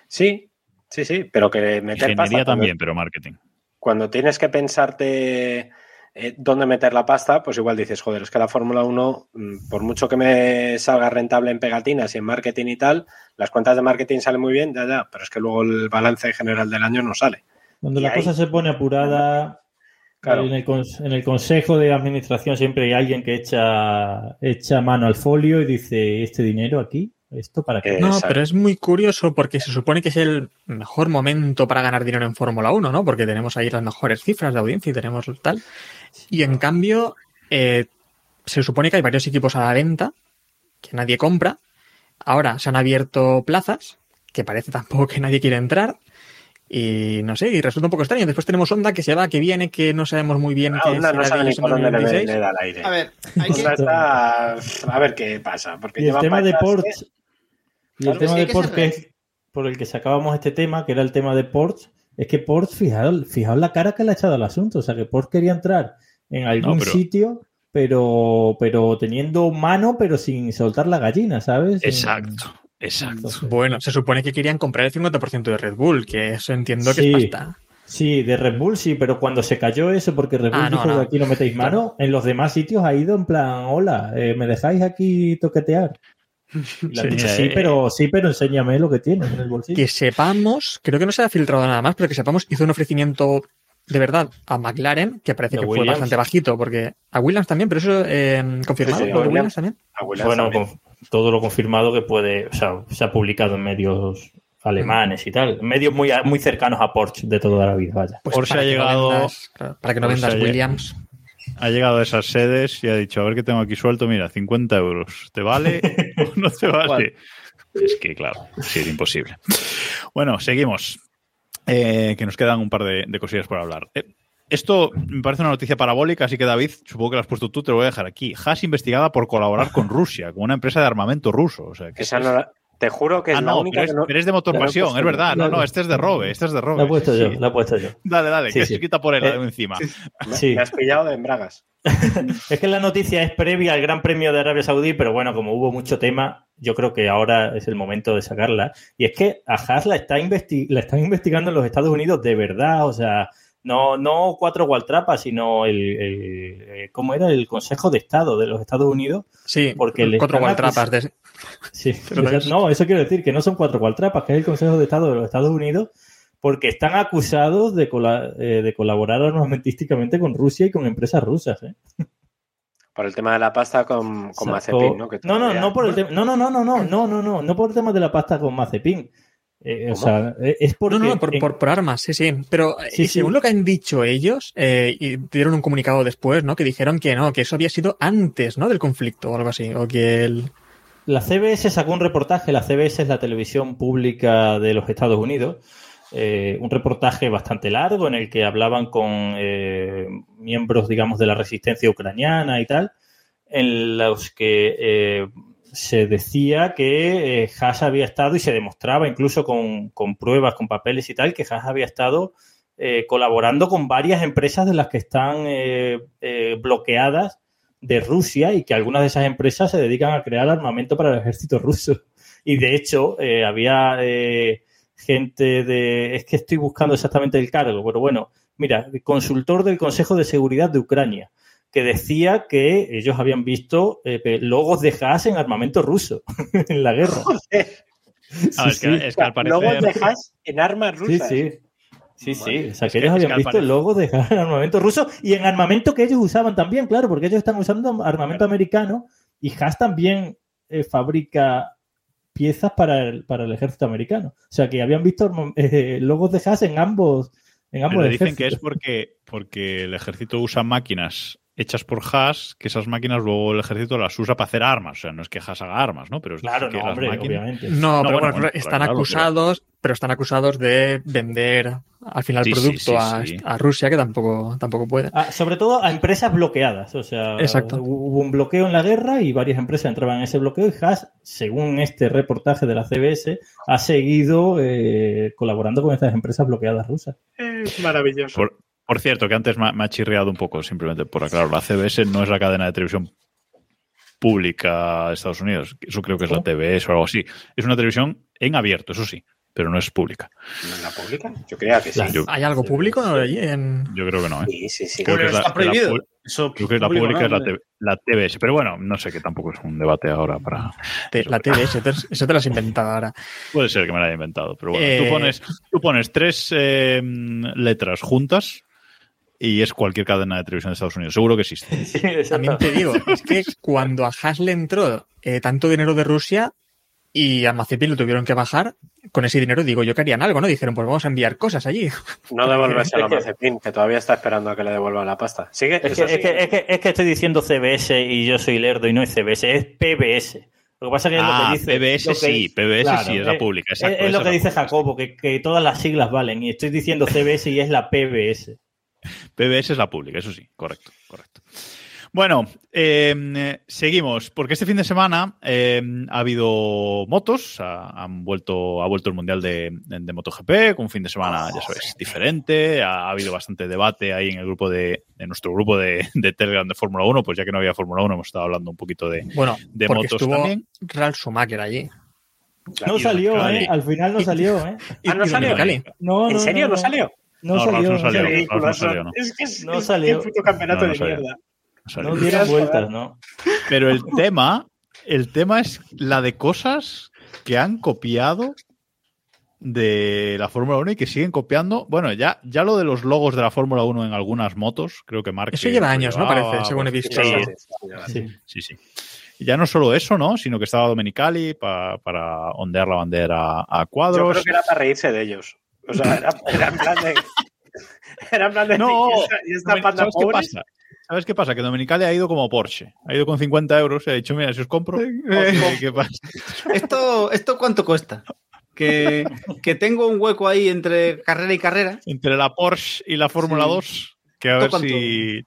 Sí, sí, sí, pero que meter Ingeniería pasta cuando- también, pero marketing. cuando tienes que pensarte eh, dónde meter la pasta, pues igual dices, joder, es que la Fórmula 1, mm, por mucho que me salga rentable en pegatinas y en marketing y tal, las cuentas de marketing salen muy bien, ya, ya, pero es que luego el balance general del año no sale. Cuando Y la ahí- cosa se pone apurada, Claro. en, el, en el consejo de administración siempre hay alguien que echa, echa mano al folio y dice, ¿este dinero aquí? ¿Esto para qué? No, Exacto. pero es muy curioso porque se supone que es el mejor momento para ganar dinero en Fórmula 1, ¿no? Porque tenemos ahí las mejores cifras de audiencia y tenemos tal. Y en cambio, eh, se supone que hay varios equipos a la venta que nadie compra. Ahora se han abierto plazas, que parece tampoco que nadie quiere entrar. Y no sé, y resulta un poco extraño. Después tenemos Honda que se va, que viene, que no sabemos muy bien Ah, qué Honda no sabe ni ellos en por dónde le, 2026. le da el aire. A ver, hay que, Honda está- a ver qué pasa. Porque Y el tema de Porsche, ¿eh? y Claro, el tema de que es por el que sacábamos este tema, que era el tema de Porsche, es que Porsche, fijaos, fijaos la cara que le ha echado al asunto. O sea, que Porsche quería entrar en algún pero- sitio, pero, pero teniendo mano, pero sin soltar la gallina, ¿sabes? Exacto, exacto. Entonces, Bueno, se supone que querían comprar el 50% de Red Bull, que eso entiendo que Sí. es pasta. Sí, de Red Bull sí, pero cuando se cayó eso, porque Red Bull Ah, no, dijo no. que aquí no metéis mano, en los demás sitios ha ido en plan, hola, eh, ¿me dejáis aquí toquetear? Han Sí, dicho, eh, sí, pero, sí, pero enséñame lo que tienes en el bolsillo. Que sepamos, creo que no se ha filtrado nada más, pero que sepamos, hizo un ofrecimiento de verdad a McLaren, que parece que fue bastante bajito, porque a Williams también, pero eso eh, confirmado, Sí, de Williams. Williams también. A Williams Bueno, también. con todo lo confirmado que puede, o sea, se ha publicado en medios alemanes y tal, medios muy, muy cercanos a Porsche de toda la vida, vaya. Pues Porsche ha no llegado- vendas- claro, para que no Porsche vendas Williams. Ha llegado a esas sedes y ha dicho, a ver qué tengo aquí suelto, mira, 50 euros. ¿Te vale o no te vale? Es que, claro, sí, es imposible. Bueno, seguimos. Eh, que nos quedan un par de, de cosillas por hablar. Eh, esto me parece una noticia parabólica, así que David, supongo que lo has puesto tú, te lo voy a dejar aquí. Haas investigada por colaborar con Rusia, con una empresa de armamento ruso. O sea, que Esa no la- te juro que es Ah, la no, única pero es, que no. pero es de motor pasión, es verdad. No, no, este es de Robe, este es de Robe. La he puesto sí, yo, sí. la he puesto yo. Dale, dale, Sí, que sí. se quita por él Eh, de encima. Me- Sí. Me has pillado de embragas. Es que la noticia es previa al Gran Premio de Arabia Saudí, pero bueno, como hubo mucho tema, yo creo que ahora es el momento de sacarla. Y es que a Haas la, está investi- la están investigando en los Estados Unidos de verdad, o sea, no, no cuatro Waltrapas, sino el, el- eh, ¿cómo era? El Consejo de Estado de los Estados Unidos. Sí, Porque cuatro Waltrapas. De... Sí, no, eso quiero decir que no son cuatro Waltrapas, que es el Consejo de Estado de los Estados Unidos, porque están acusados de, cola- eh, de colaborar armamentísticamente con Rusia y con empresas rusas. ¿eh? Por el tema de la pasta con, con O sea, Mazepin, ¿no? Que no, no, no por el tema. No, no, no, no, no, no, no, no, no por el tema de la pasta con Mazepin. Eh, o ¿Cómo? sea, eh, es porque. No, no, por, en- por- por armas, sí, sí. Pero eh, Sí, y sí. según lo que han dicho ellos, eh, y dieron un comunicado después, ¿no? Que dijeron que no, que eso había sido antes, ¿no? Del conflicto o algo así. O que el... La CBS sacó un reportaje, la CBS es la televisión pública de los Estados Unidos, eh, un reportaje bastante largo en el que hablaban con eh, miembros, digamos, de la resistencia ucraniana y tal, en los que eh, se decía que eh, Haas había estado y se demostraba incluso con, con pruebas, con papeles y tal, que Haas había estado eh, colaborando con varias empresas de las que están eh, eh, bloqueadas de Rusia y que algunas de esas empresas se dedican a crear armamento para el ejército ruso. Y de hecho, eh, había eh, gente de. Es que estoy buscando exactamente el cargo, pero bueno, mira, consultor del Consejo de Seguridad de Ucrania, que decía que ellos habían visto eh, logos de Haas en armamento ruso en la guerra. Joder, Ah, es, que, es que al parecer. dejas en armas Sí, rusas. sí. Sí, sí. O sea, Es que ellos habían visto el logo de Haas en armamento ruso y en armamento que ellos usaban también, claro, porque ellos están usando armamento americano y Haas también eh, fabrica piezas para el, para el ejército americano. O sea, que habían visto eh, logos de Haas en ambos, en ambos Pero dicen que es porque, porque el ejército usa máquinas hechas por Haas, que esas máquinas luego el ejército las usa para hacer armas. O sea, no es que Haas haga armas, ¿no? Pero es Claro, que no, las hombre, máquinas- obviamente. No, No, pero bueno, bueno, bueno, están claro, acusados, pero están acusados de vender al final Sí, sí, producto sí, a, sí. a Rusia que tampoco, tampoco puede. Ah, sobre todo a empresas bloqueadas. O sea, Exacto. hubo un bloqueo en la guerra y varias empresas entraban en ese bloqueo y Haas, según este reportaje de la CBS, ha seguido eh, colaborando con estas empresas bloqueadas rusas. Es maravilloso. Por, por cierto, que antes me, ha- me ha chirriado un poco, simplemente por aclarar. La CBS no es la cadena de televisión pública de Estados Unidos. Eso creo que es la TBS o algo así. Es una televisión en abierto, eso sí, pero no es pública. ¿No en la pública? Yo creía que sí. Yo, ¿Hay algo público allí en...? yo creo que no, ¿eh? Sí, sí, sí. Creo que es la- está prohibido. la Eso Creo que la pública ¿no? es la, TBS. Pero bueno, no sé que tampoco es un debate ahora para. Te- la TBS, te- eso te lo has inventado ahora. Puede ser que me la haya inventado. Pero bueno, Eh, tú, pones, tú pones tres eh, letras juntas y es cualquier cadena de televisión de Estados Unidos. Seguro que existe. También te digo, es que cuando a Haas le entró eh, tanto dinero de Rusia y a Mazepin lo tuvieron que bajar, con ese dinero digo, yo que harían algo, ¿no? Dijeron, pues vamos a enviar cosas allí. No devolvérselo a Mazepin, que todavía está esperando a que le devuelvan la pasta. Sigue. Es que, es, que, es, que, es que estoy diciendo CBS y yo soy lerdo y no es CBS, es PBS. Lo que pasa es que es Ah, lo que dice. PBS sí, dice- PBS sí, es la pública, Es, exacto, es lo que dice. Jacobo, que, que todas las siglas valen. Y estoy diciendo CBS y es la PBS. PBS es la pública, eso sí, correcto, correcto. Bueno, eh, seguimos, porque este fin de semana eh, ha habido motos, ha, han vuelto, ha vuelto el Mundial de, de MotoGP, con un fin de semana, ya sabes, diferente, ha, ha habido bastante debate ahí en el grupo de, nuestro grupo de, de Telegram de Fórmula 1, pues ya que no había Fórmula 1 hemos estado hablando un poquito de, Bueno, de porque motos estuvo también. Ralf Schumacher allí. No salió. ¿eh? Al final no salió, ¿eh? Ah, no salió. Dominicali. No, ¿En serio no salió? No, No, salió. No salió. No salió, no. Es que es, No es salió. un puto campeonato No, no de salió. mierda. No dieron vueltas, ¿no? Pero el tema, el tema es la de cosas que han copiado de la Fórmula 1 y que siguen copiando. Bueno, ya, ya lo de los logos de la Fórmula 1 en algunas motos, creo que Mark. Eso lleva años, ¿no? Parece, según he visto. Sí, Sí. Y ya no solo eso, ¿no? Sino que estaba Domenicali pa- para ondear la bandera a Yo cuadros. creo que era para reírse de ellos. O sea, era, era en plan de. Era en plan de. No, y esta, y esta panda ¿Sabes qué pasa? ¿Sabes qué pasa? Que Domenicali ha ido como Porsche. Ha ido con 50 euros y ha dicho, mira, si os compro. ¿qué- ¿Qué pasa? ¿Esto, ¿Esto cuánto cuesta? Que, que tengo un hueco ahí entre carrera y carrera. entre la Porsche y la Fórmula Sí. 2, que a ver ¿Cuánto? si...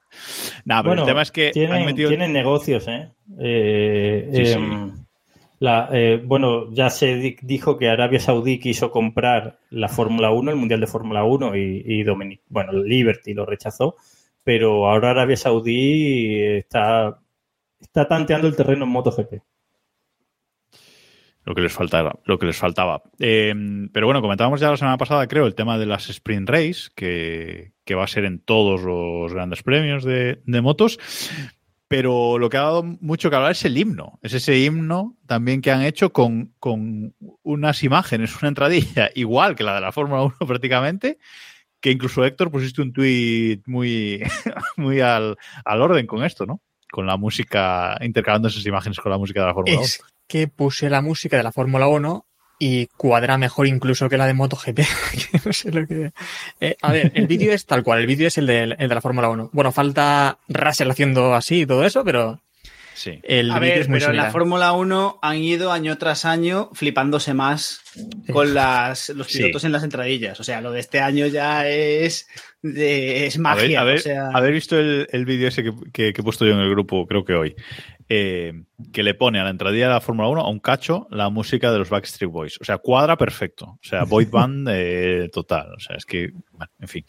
Nada, pero Bueno, el tema es que tienen, han metido... tienen negocios, ¿eh? Eh, Sí, sí. Em, la, eh, bueno, ya se di- dijo que Arabia Saudí quiso comprar la Fórmula 1, el Mundial de Fórmula 1, y, y bueno, Liberty lo rechazó, pero ahora Arabia Saudí está, está tanteando el terreno en MotoGP. Lo que les faltaba. Lo que les faltaba. Eh, pero bueno, comentábamos ya la semana pasada, creo, el tema de las Sprint Race, que, que va a ser en todos los grandes premios de, de motos. Pero lo que ha dado mucho que hablar es el himno. Es ese himno también que han hecho con, con unas imágenes, una entradilla igual que la de la Fórmula 1 prácticamente, que incluso Héctor pusiste un tuit muy, muy al, al orden con esto, ¿no? Con la música, intercalando esas imágenes con la música de la Fórmula 1. Es que puse la música de la Fórmula 1 y cuadra mejor incluso que la de MotoGP. que no sé lo que... Eh, a ver, el vídeo es tal cual, el vídeo es el de, el de la Fórmula 1. Bueno, falta Russell haciendo así y todo eso, pero Sí. el A vídeo ver, es muy pero en la. Fórmula 1 han ido año tras año flipándose más con las, los Sí. pilotos en las entradillas. O sea, lo de este año ya es, de- es magia. Haber, haber- o sea, haber visto el, el vídeo ese que, que- que he puesto yo en el grupo, creo que hoy, eh, que le pone a la entradilla de la Fórmula 1 a un cacho la música de los Backstreet Boys. O sea, cuadra perfecto. O sea, boy band eh, total. O sea, es que, bueno, en fin.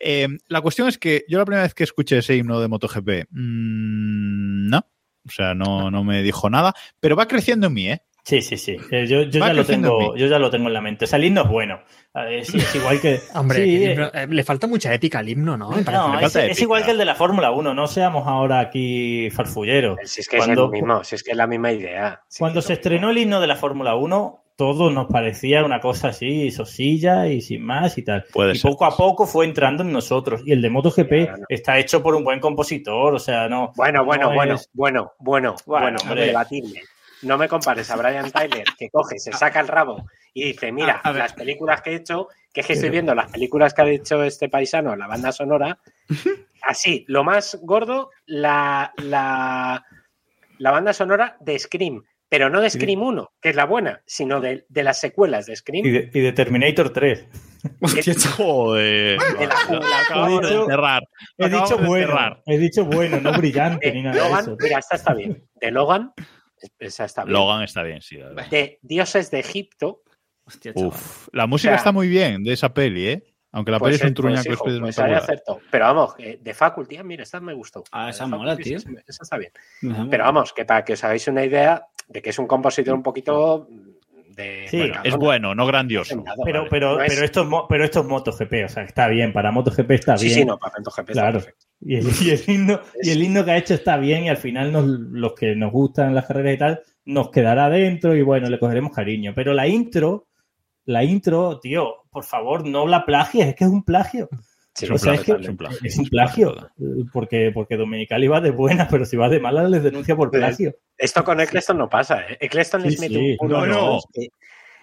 Eh, la cuestión es que yo la primera vez que escuché ese himno de MotoGP, mm, no. O sea, no, no me dijo nada, pero va creciendo en mí, ¿eh? Sí, sí, sí. Eh, yo, ya lo tengo, yo ya lo tengo en la mente. O sea, el himno es bueno. Eh, sí, es igual que. Hombre, sí, eh, himno- eh, le falta mucha épica al himno, ¿no? No, es, igual que el de la Fórmula 1. No seamos ahora aquí farfulleros. Si es que Cuando- es el mismo, si es que es la misma idea. Si Cuando es se estrenó el himno de la Fórmula 1, todo nos parecía una cosa así, sosilla y sin más y tal. Puede y ser. poco a poco fue entrando en nosotros. Y el de MotoGP Claro, no. está hecho por un buen compositor, o sea, no. Bueno, bueno, no bueno, es- bueno, bueno, Bueno, bueno, debatible. No me compares a Brian Tyler que coge, se saca el rabo y dice, mira, A- a las películas que he hecho, que es que estoy viendo las películas que ha hecho este paisano, la banda sonora, así, lo más gordo, la, la, la banda sonora de Scream, pero no de Scream 1, que es la buena, sino de, de las secuelas de Scream. Y de, y de Terminator 3. Joder. De la- Lo la- acabamos de dicho- enterrar. Lo He dicho de bueno, he dicho bueno, no brillante ni nada de eso. mira, esta está bien. De Logan, esa está bien. Logan está bien, sí. la verdad. De Dioses de Egipto, Hostia. Uf, la música O sea, está muy bien de esa peli, ¿eh? Aunque la peli pues, es un eh, pues, truñaco hijo, es pues acertó. Pero vamos, eh, de Faculty, ah, mira, esta me gustó. Ah, esa mola, Faculty, tío. Esa, esa está bien. Pero vamos, que para que os hagáis una idea de que es un compositor un poquito de. Sí. Es bueno, no grandioso. Pero, vale. pero, No es- pero, esto es, pero esto es MotoGP, o sea, está bien. Para MotoGP está Sí, bien. sí, no, para MotoGP está Claro. perfecto. Y el, y el himno, y el himno que ha hecho está bien y al final nos- los que nos gustan las carreras y tal, nos quedará dentro y bueno, le cogeremos cariño. Pero la intro, la intro, tío, por favor, no la plagies, es que es un plagio. Sí, Es un plagio, que es un plagio. Es un plagio. Porque, porque Dominicali va de buena, pero si va de mala les denuncia por plagio. Esto con Eccleston no pasa, ¿eh? Eccleston les Sí, mete sí. un No, no. dos que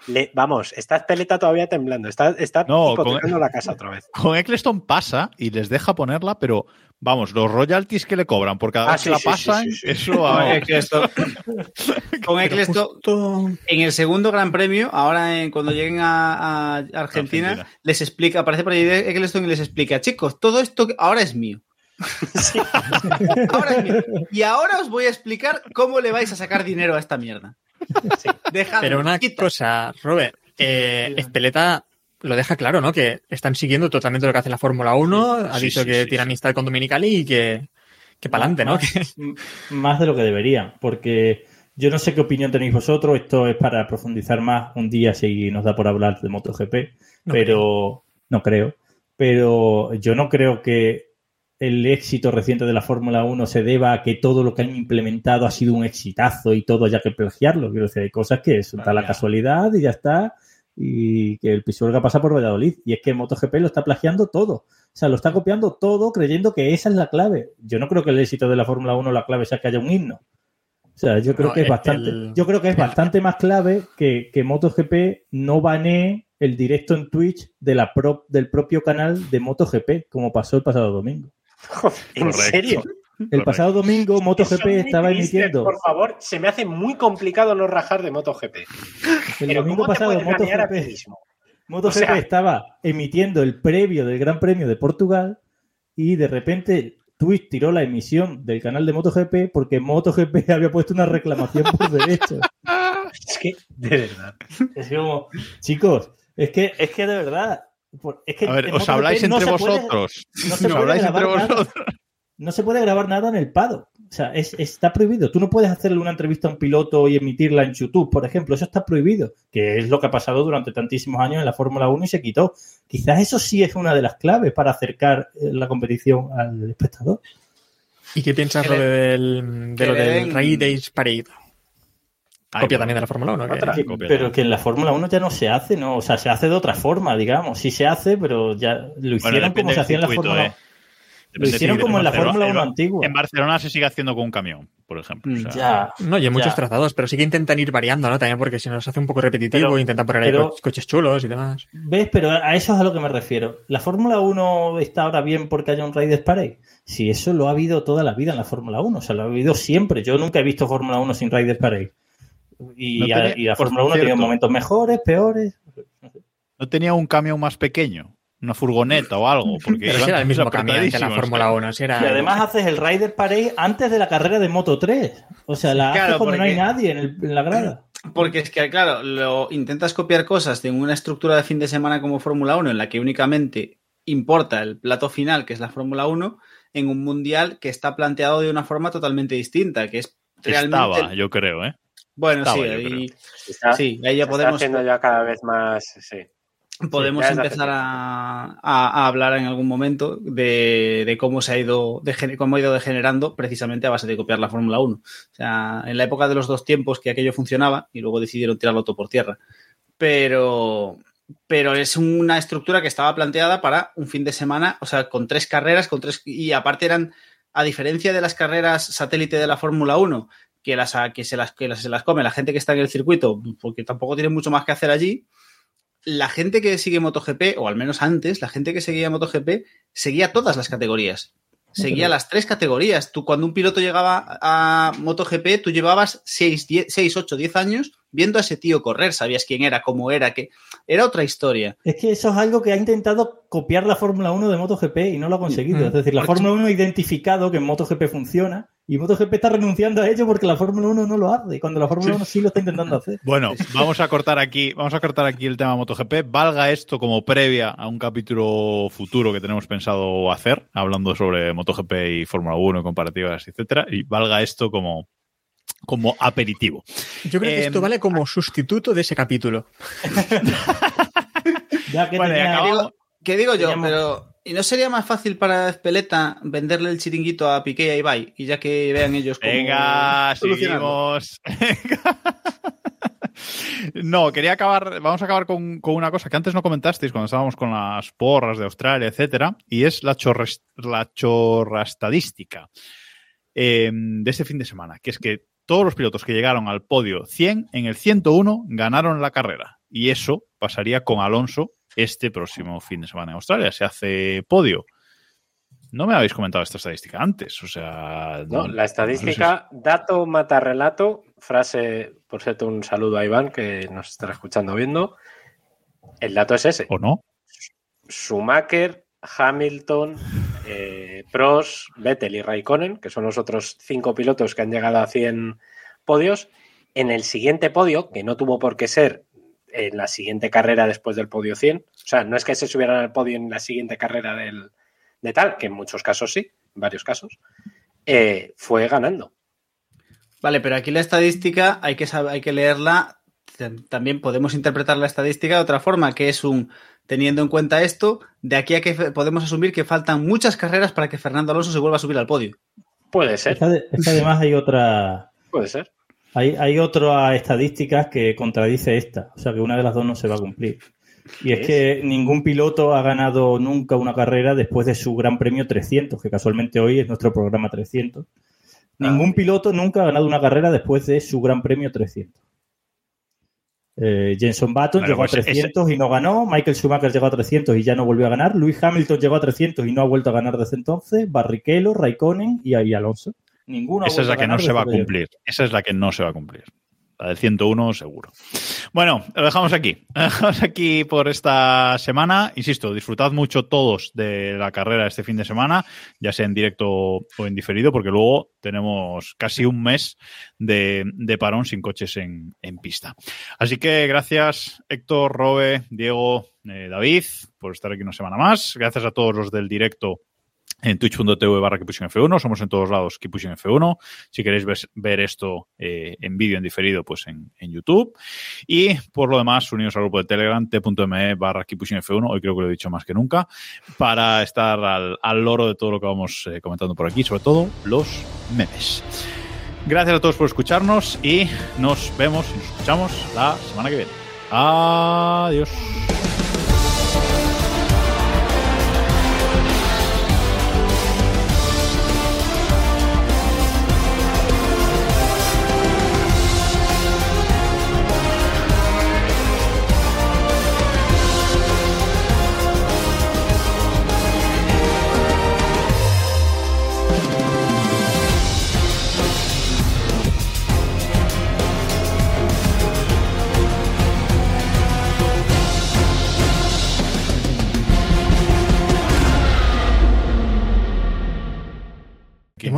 le- vamos, está Peleta todavía temblando, está, está No, hipotecando con- la casa otra vez. Con Eccleston pasa y les deja ponerla, pero vamos, los royalties que le cobran por cada Ah, vez sí, que la pasan, sí, sí. eso Con vamos. Eccleston, con Eccleston, en el segundo Gran Premio, ahora en- cuando lleguen a, a Argentina, Argentina. les explica, aparece por ahí Eccleston y les explica, chicos, todo esto ahora es mío. Ahora es mío. Y ahora os voy a explicar cómo le vais a sacar dinero a esta mierda. Dejadme, Pero una quita. cosa, Robert, eh, Espeleta lo deja claro, ¿no? Que están siguiendo totalmente lo que hace la Fórmula 1. ha Sí, dicho sí, que sí, tiene amistad con Dominicali y que, que para adelante, ¿no? Más, de lo que deberían, porque yo no sé qué opinión tenéis vosotros, esto es para profundizar más un día si nos da por hablar de MotoGP, No pero no creo. Pero yo no creo que el éxito reciente de la Fórmula 1 se deba a que todo lo que han implementado ha sido un exitazo y todo haya que plagiarlo. Quiero decir, hay cosas que son da la casualidad y ya está, y que el Pisuerga pasa por Valladolid. Y es que MotoGP lo está plagiando todo. O sea, lo está copiando todo creyendo que esa es la clave. Yo no creo que el éxito de la Fórmula 1 la clave sea que haya un himno. O sea, yo creo No, que es el- bastante, el- yo creo que es bastante más clave que, que MotoGP no banee el directo en Twitch de la pro- del propio canal de MotoGP, como pasó el pasado domingo. ¿En Correcto. serio? El pasado domingo MotoGP estaba emitiendo. Por favor, se me hace muy complicado no rajar de MotoGP. El Pero domingo ¿cómo te pasado MotoGP? MotoGP O sea- estaba emitiendo el previo del Gran Premio de Portugal y de repente Twitch tiró la emisión del canal de MotoGP porque MotoGP había puesto una reclamación por derechos. Es que, de verdad. Es como, chicos, es que, es que de verdad. por- Es que A ver, os habláis no entre puede- vosotros. no Os habláis entre nada. No se puede grabar nada en el pado. O sea, es, está prohibido. Tú no puedes hacerle una entrevista a un piloto y emitirla en YouTube, por ejemplo. Eso está prohibido. Que es lo que ha pasado durante tantísimos años en la Fórmula 1 y se quitó. Quizás eso sí es una de las claves para acercar eh, la competición al espectador. ¿Y qué piensas lo del, de lo del Rally Days Parade? Ay, Copia también de la Fórmula 1. que- Otra. Que- pero que en la Fórmula 1 ya no se hace, ¿no? O sea, se hace de otra forma, digamos. Sí se hace, pero ya lo hicieron como se hacía en la Fórmula ¿eh? 1. Lo hicieron como en la Fórmula 1 en- antigua. En Barcelona se sigue haciendo con un camión, por ejemplo. O sea, Ya. No, y en muchos Ya. trazados, pero sí que intentan ir variando, ¿no? También porque si nos hace un poco repetitivo, Pero- intentan poner ahí co- coches chulos y demás. ¿Ves? Pero a eso es a lo que me refiero. ¿La Fórmula 1 está ahora bien porque haya un Raiders Parade? Si eso lo ha habido toda la vida en la Fórmula 1, o sea, lo ha habido siempre. Yo nunca he visto Fórmula 1 sin Raiders Parade. Y, No a- tenía- y la Fórmula 1 tiene cierto. momentos mejores, peores. no tenía un camión más pequeño, una furgoneta o algo. Porque Pero si iban era el mismo camión que la apretadísimos. Fórmula 1. Si era Y además haces el Raiders Parade antes de la carrera de Moto 3. O sea, la Claro, haces cuando no hay nadie en, el- en la grada. Porque es que, claro, lo intentas copiar cosas de una estructura de fin de semana como Fórmula 1 en la que únicamente importa el plato final, que es la Fórmula 1, en un mundial que está planteado de una forma totalmente distinta, que es realmente... Estaba, yo creo, ¿eh? bueno, estaba, sí, ahí- Está, sí, ahí ya se está podemos, haciendo ya cada vez más. Sí. Podemos empezar a, a- a hablar en algún momento de, de cómo se ha ido cómo ha ido degenerando precisamente a base de copiar la Fórmula 1. O sea, en la época de los dos tiempos que aquello funcionaba y luego decidieron tirarlo todo por tierra. Pero, pero es una estructura que estaba planteada para un fin de semana, o sea, con tres carreras, con tres, y aparte eran, a diferencia de las carreras satélite de la Fórmula 1, que, las, que, se, las, que las, se las come la gente que está en el circuito, porque tampoco tiene mucho más que hacer allí, la gente que sigue MotoGP, o al menos antes, la gente que seguía MotoGP, seguía todas las categorías. Seguía las tres categorías. Tú, cuando un piloto llegaba a MotoGP, tú llevabas 6, 6, 8, 10 años viendo a ese tío correr. Sabías quién era, cómo era, que era otra historia. Es que eso es algo que ha intentado copiar la Fórmula 1 de MotoGP y no lo ha conseguido. Es decir, la Fórmula 1 ha identificado que en MotoGP funciona y MotoGP está renunciando a ello porque la Fórmula 1 no lo hace, cuando la Fórmula 1 sí lo está intentando hacer. Bueno, vamos a cortar aquí, vamos a cortar aquí el tema MotoGP. Valga esto como previa a un capítulo futuro que tenemos pensado hacer, hablando sobre MotoGP y Fórmula 1, comparativas, etcétera, y valga esto como como aperitivo. Yo creo que esto vale como sustituto de ese capítulo. Ya que Bueno, ¿Qué digo yo? Teníamos- Pero, ¿y no sería más fácil para Espeleta venderle el chiringuito a Piqué y a Ibai? Y ya que vean ellos cómo Venga, seguimos. No, quería acabar, vamos a acabar con, con una cosa que antes no comentasteis cuando estábamos con las porras de Australia, etcétera, y es la, chorres- la chorrastadística eh, de este fin de semana, que es que todos los pilotos que llegaron al podio 100 en el 101 ganaron la carrera, y eso pasaría con Alonso este próximo fin de semana en Australia. Se hace podio. No me habéis comentado esta estadística antes, o sea... No, la estadística, dato mata relato, frase, por cierto, un saludo a Iván que nos estará escuchando viendo. El dato es ese. ¿O no? Schumacher, Hamilton, eh, Prost, Vettel y Raikkonen, que son los otros cinco pilotos que han llegado a 100 podios. En el siguiente podio, que no tuvo por qué ser en la siguiente carrera después del podio 100, o sea, no es que se subieran al podio en la siguiente carrera del, de tal, que en muchos casos sí, en varios casos, eh, fue ganando. Vale, pero aquí la estadística hay que, hay que leerla. Tam- También podemos interpretar la estadística de otra forma, que es un, teniendo en cuenta esto, de aquí a que podemos asumir que faltan muchas carreras para que Fernando Alonso se vuelva a subir al podio. Puede ser, además hay otra. puede ser. Hay, hay otras estadísticas que contradice esta. O sea que una de las dos no se va a cumplir. Y es ¿Qué que ningún piloto ha ganado nunca una carrera después de su Gran Premio 300, que casualmente hoy es nuestro programa 300. Ningún piloto nunca ha ganado una carrera después de su Gran Premio 300. Eh, Jenson Button llegó pues a 300 y no ganó. Michael Schumacher llegó a 300 y ya no volvió a ganar. Lewis Hamilton llegó a 300 y no ha vuelto a ganar desde entonces. Barrichello, Raikkonen y, y Alonso. Ninguno Esa es la que no se va a cumplir. Esa es la que no se va a cumplir. La del 101 seguro. Bueno, lo dejamos aquí. Lo dejamos aquí por esta semana. Insisto, disfrutad mucho todos de la carrera este fin de semana, ya sea en directo o en diferido, porque luego tenemos casi un mes de, de parón sin coches en, en pista. Así que gracias Héctor, Robe, Diego, eh, David, por estar aquí una semana más. Gracias a todos los del directo en twitch.tv barra F1, somos en todos lados Keeppushing F1. Si queréis ver, esto eh, en vídeo, en diferido, pues en, en, YouTube. Y por lo demás, unidos al grupo de Telegram, t.me barra Keeppushing F1, hoy creo que lo he dicho más que nunca, para estar al, al loro de todo lo que vamos eh, comentando por aquí, sobre todo los memes. Gracias a todos por escucharnos y nos vemos y nos escuchamos la semana que viene. Adiós.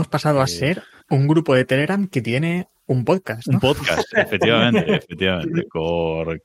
Hemos pasado a ser un grupo de Telegram que tiene un podcast. ¿no? Un podcast, efectivamente, efectivamente. Correcto.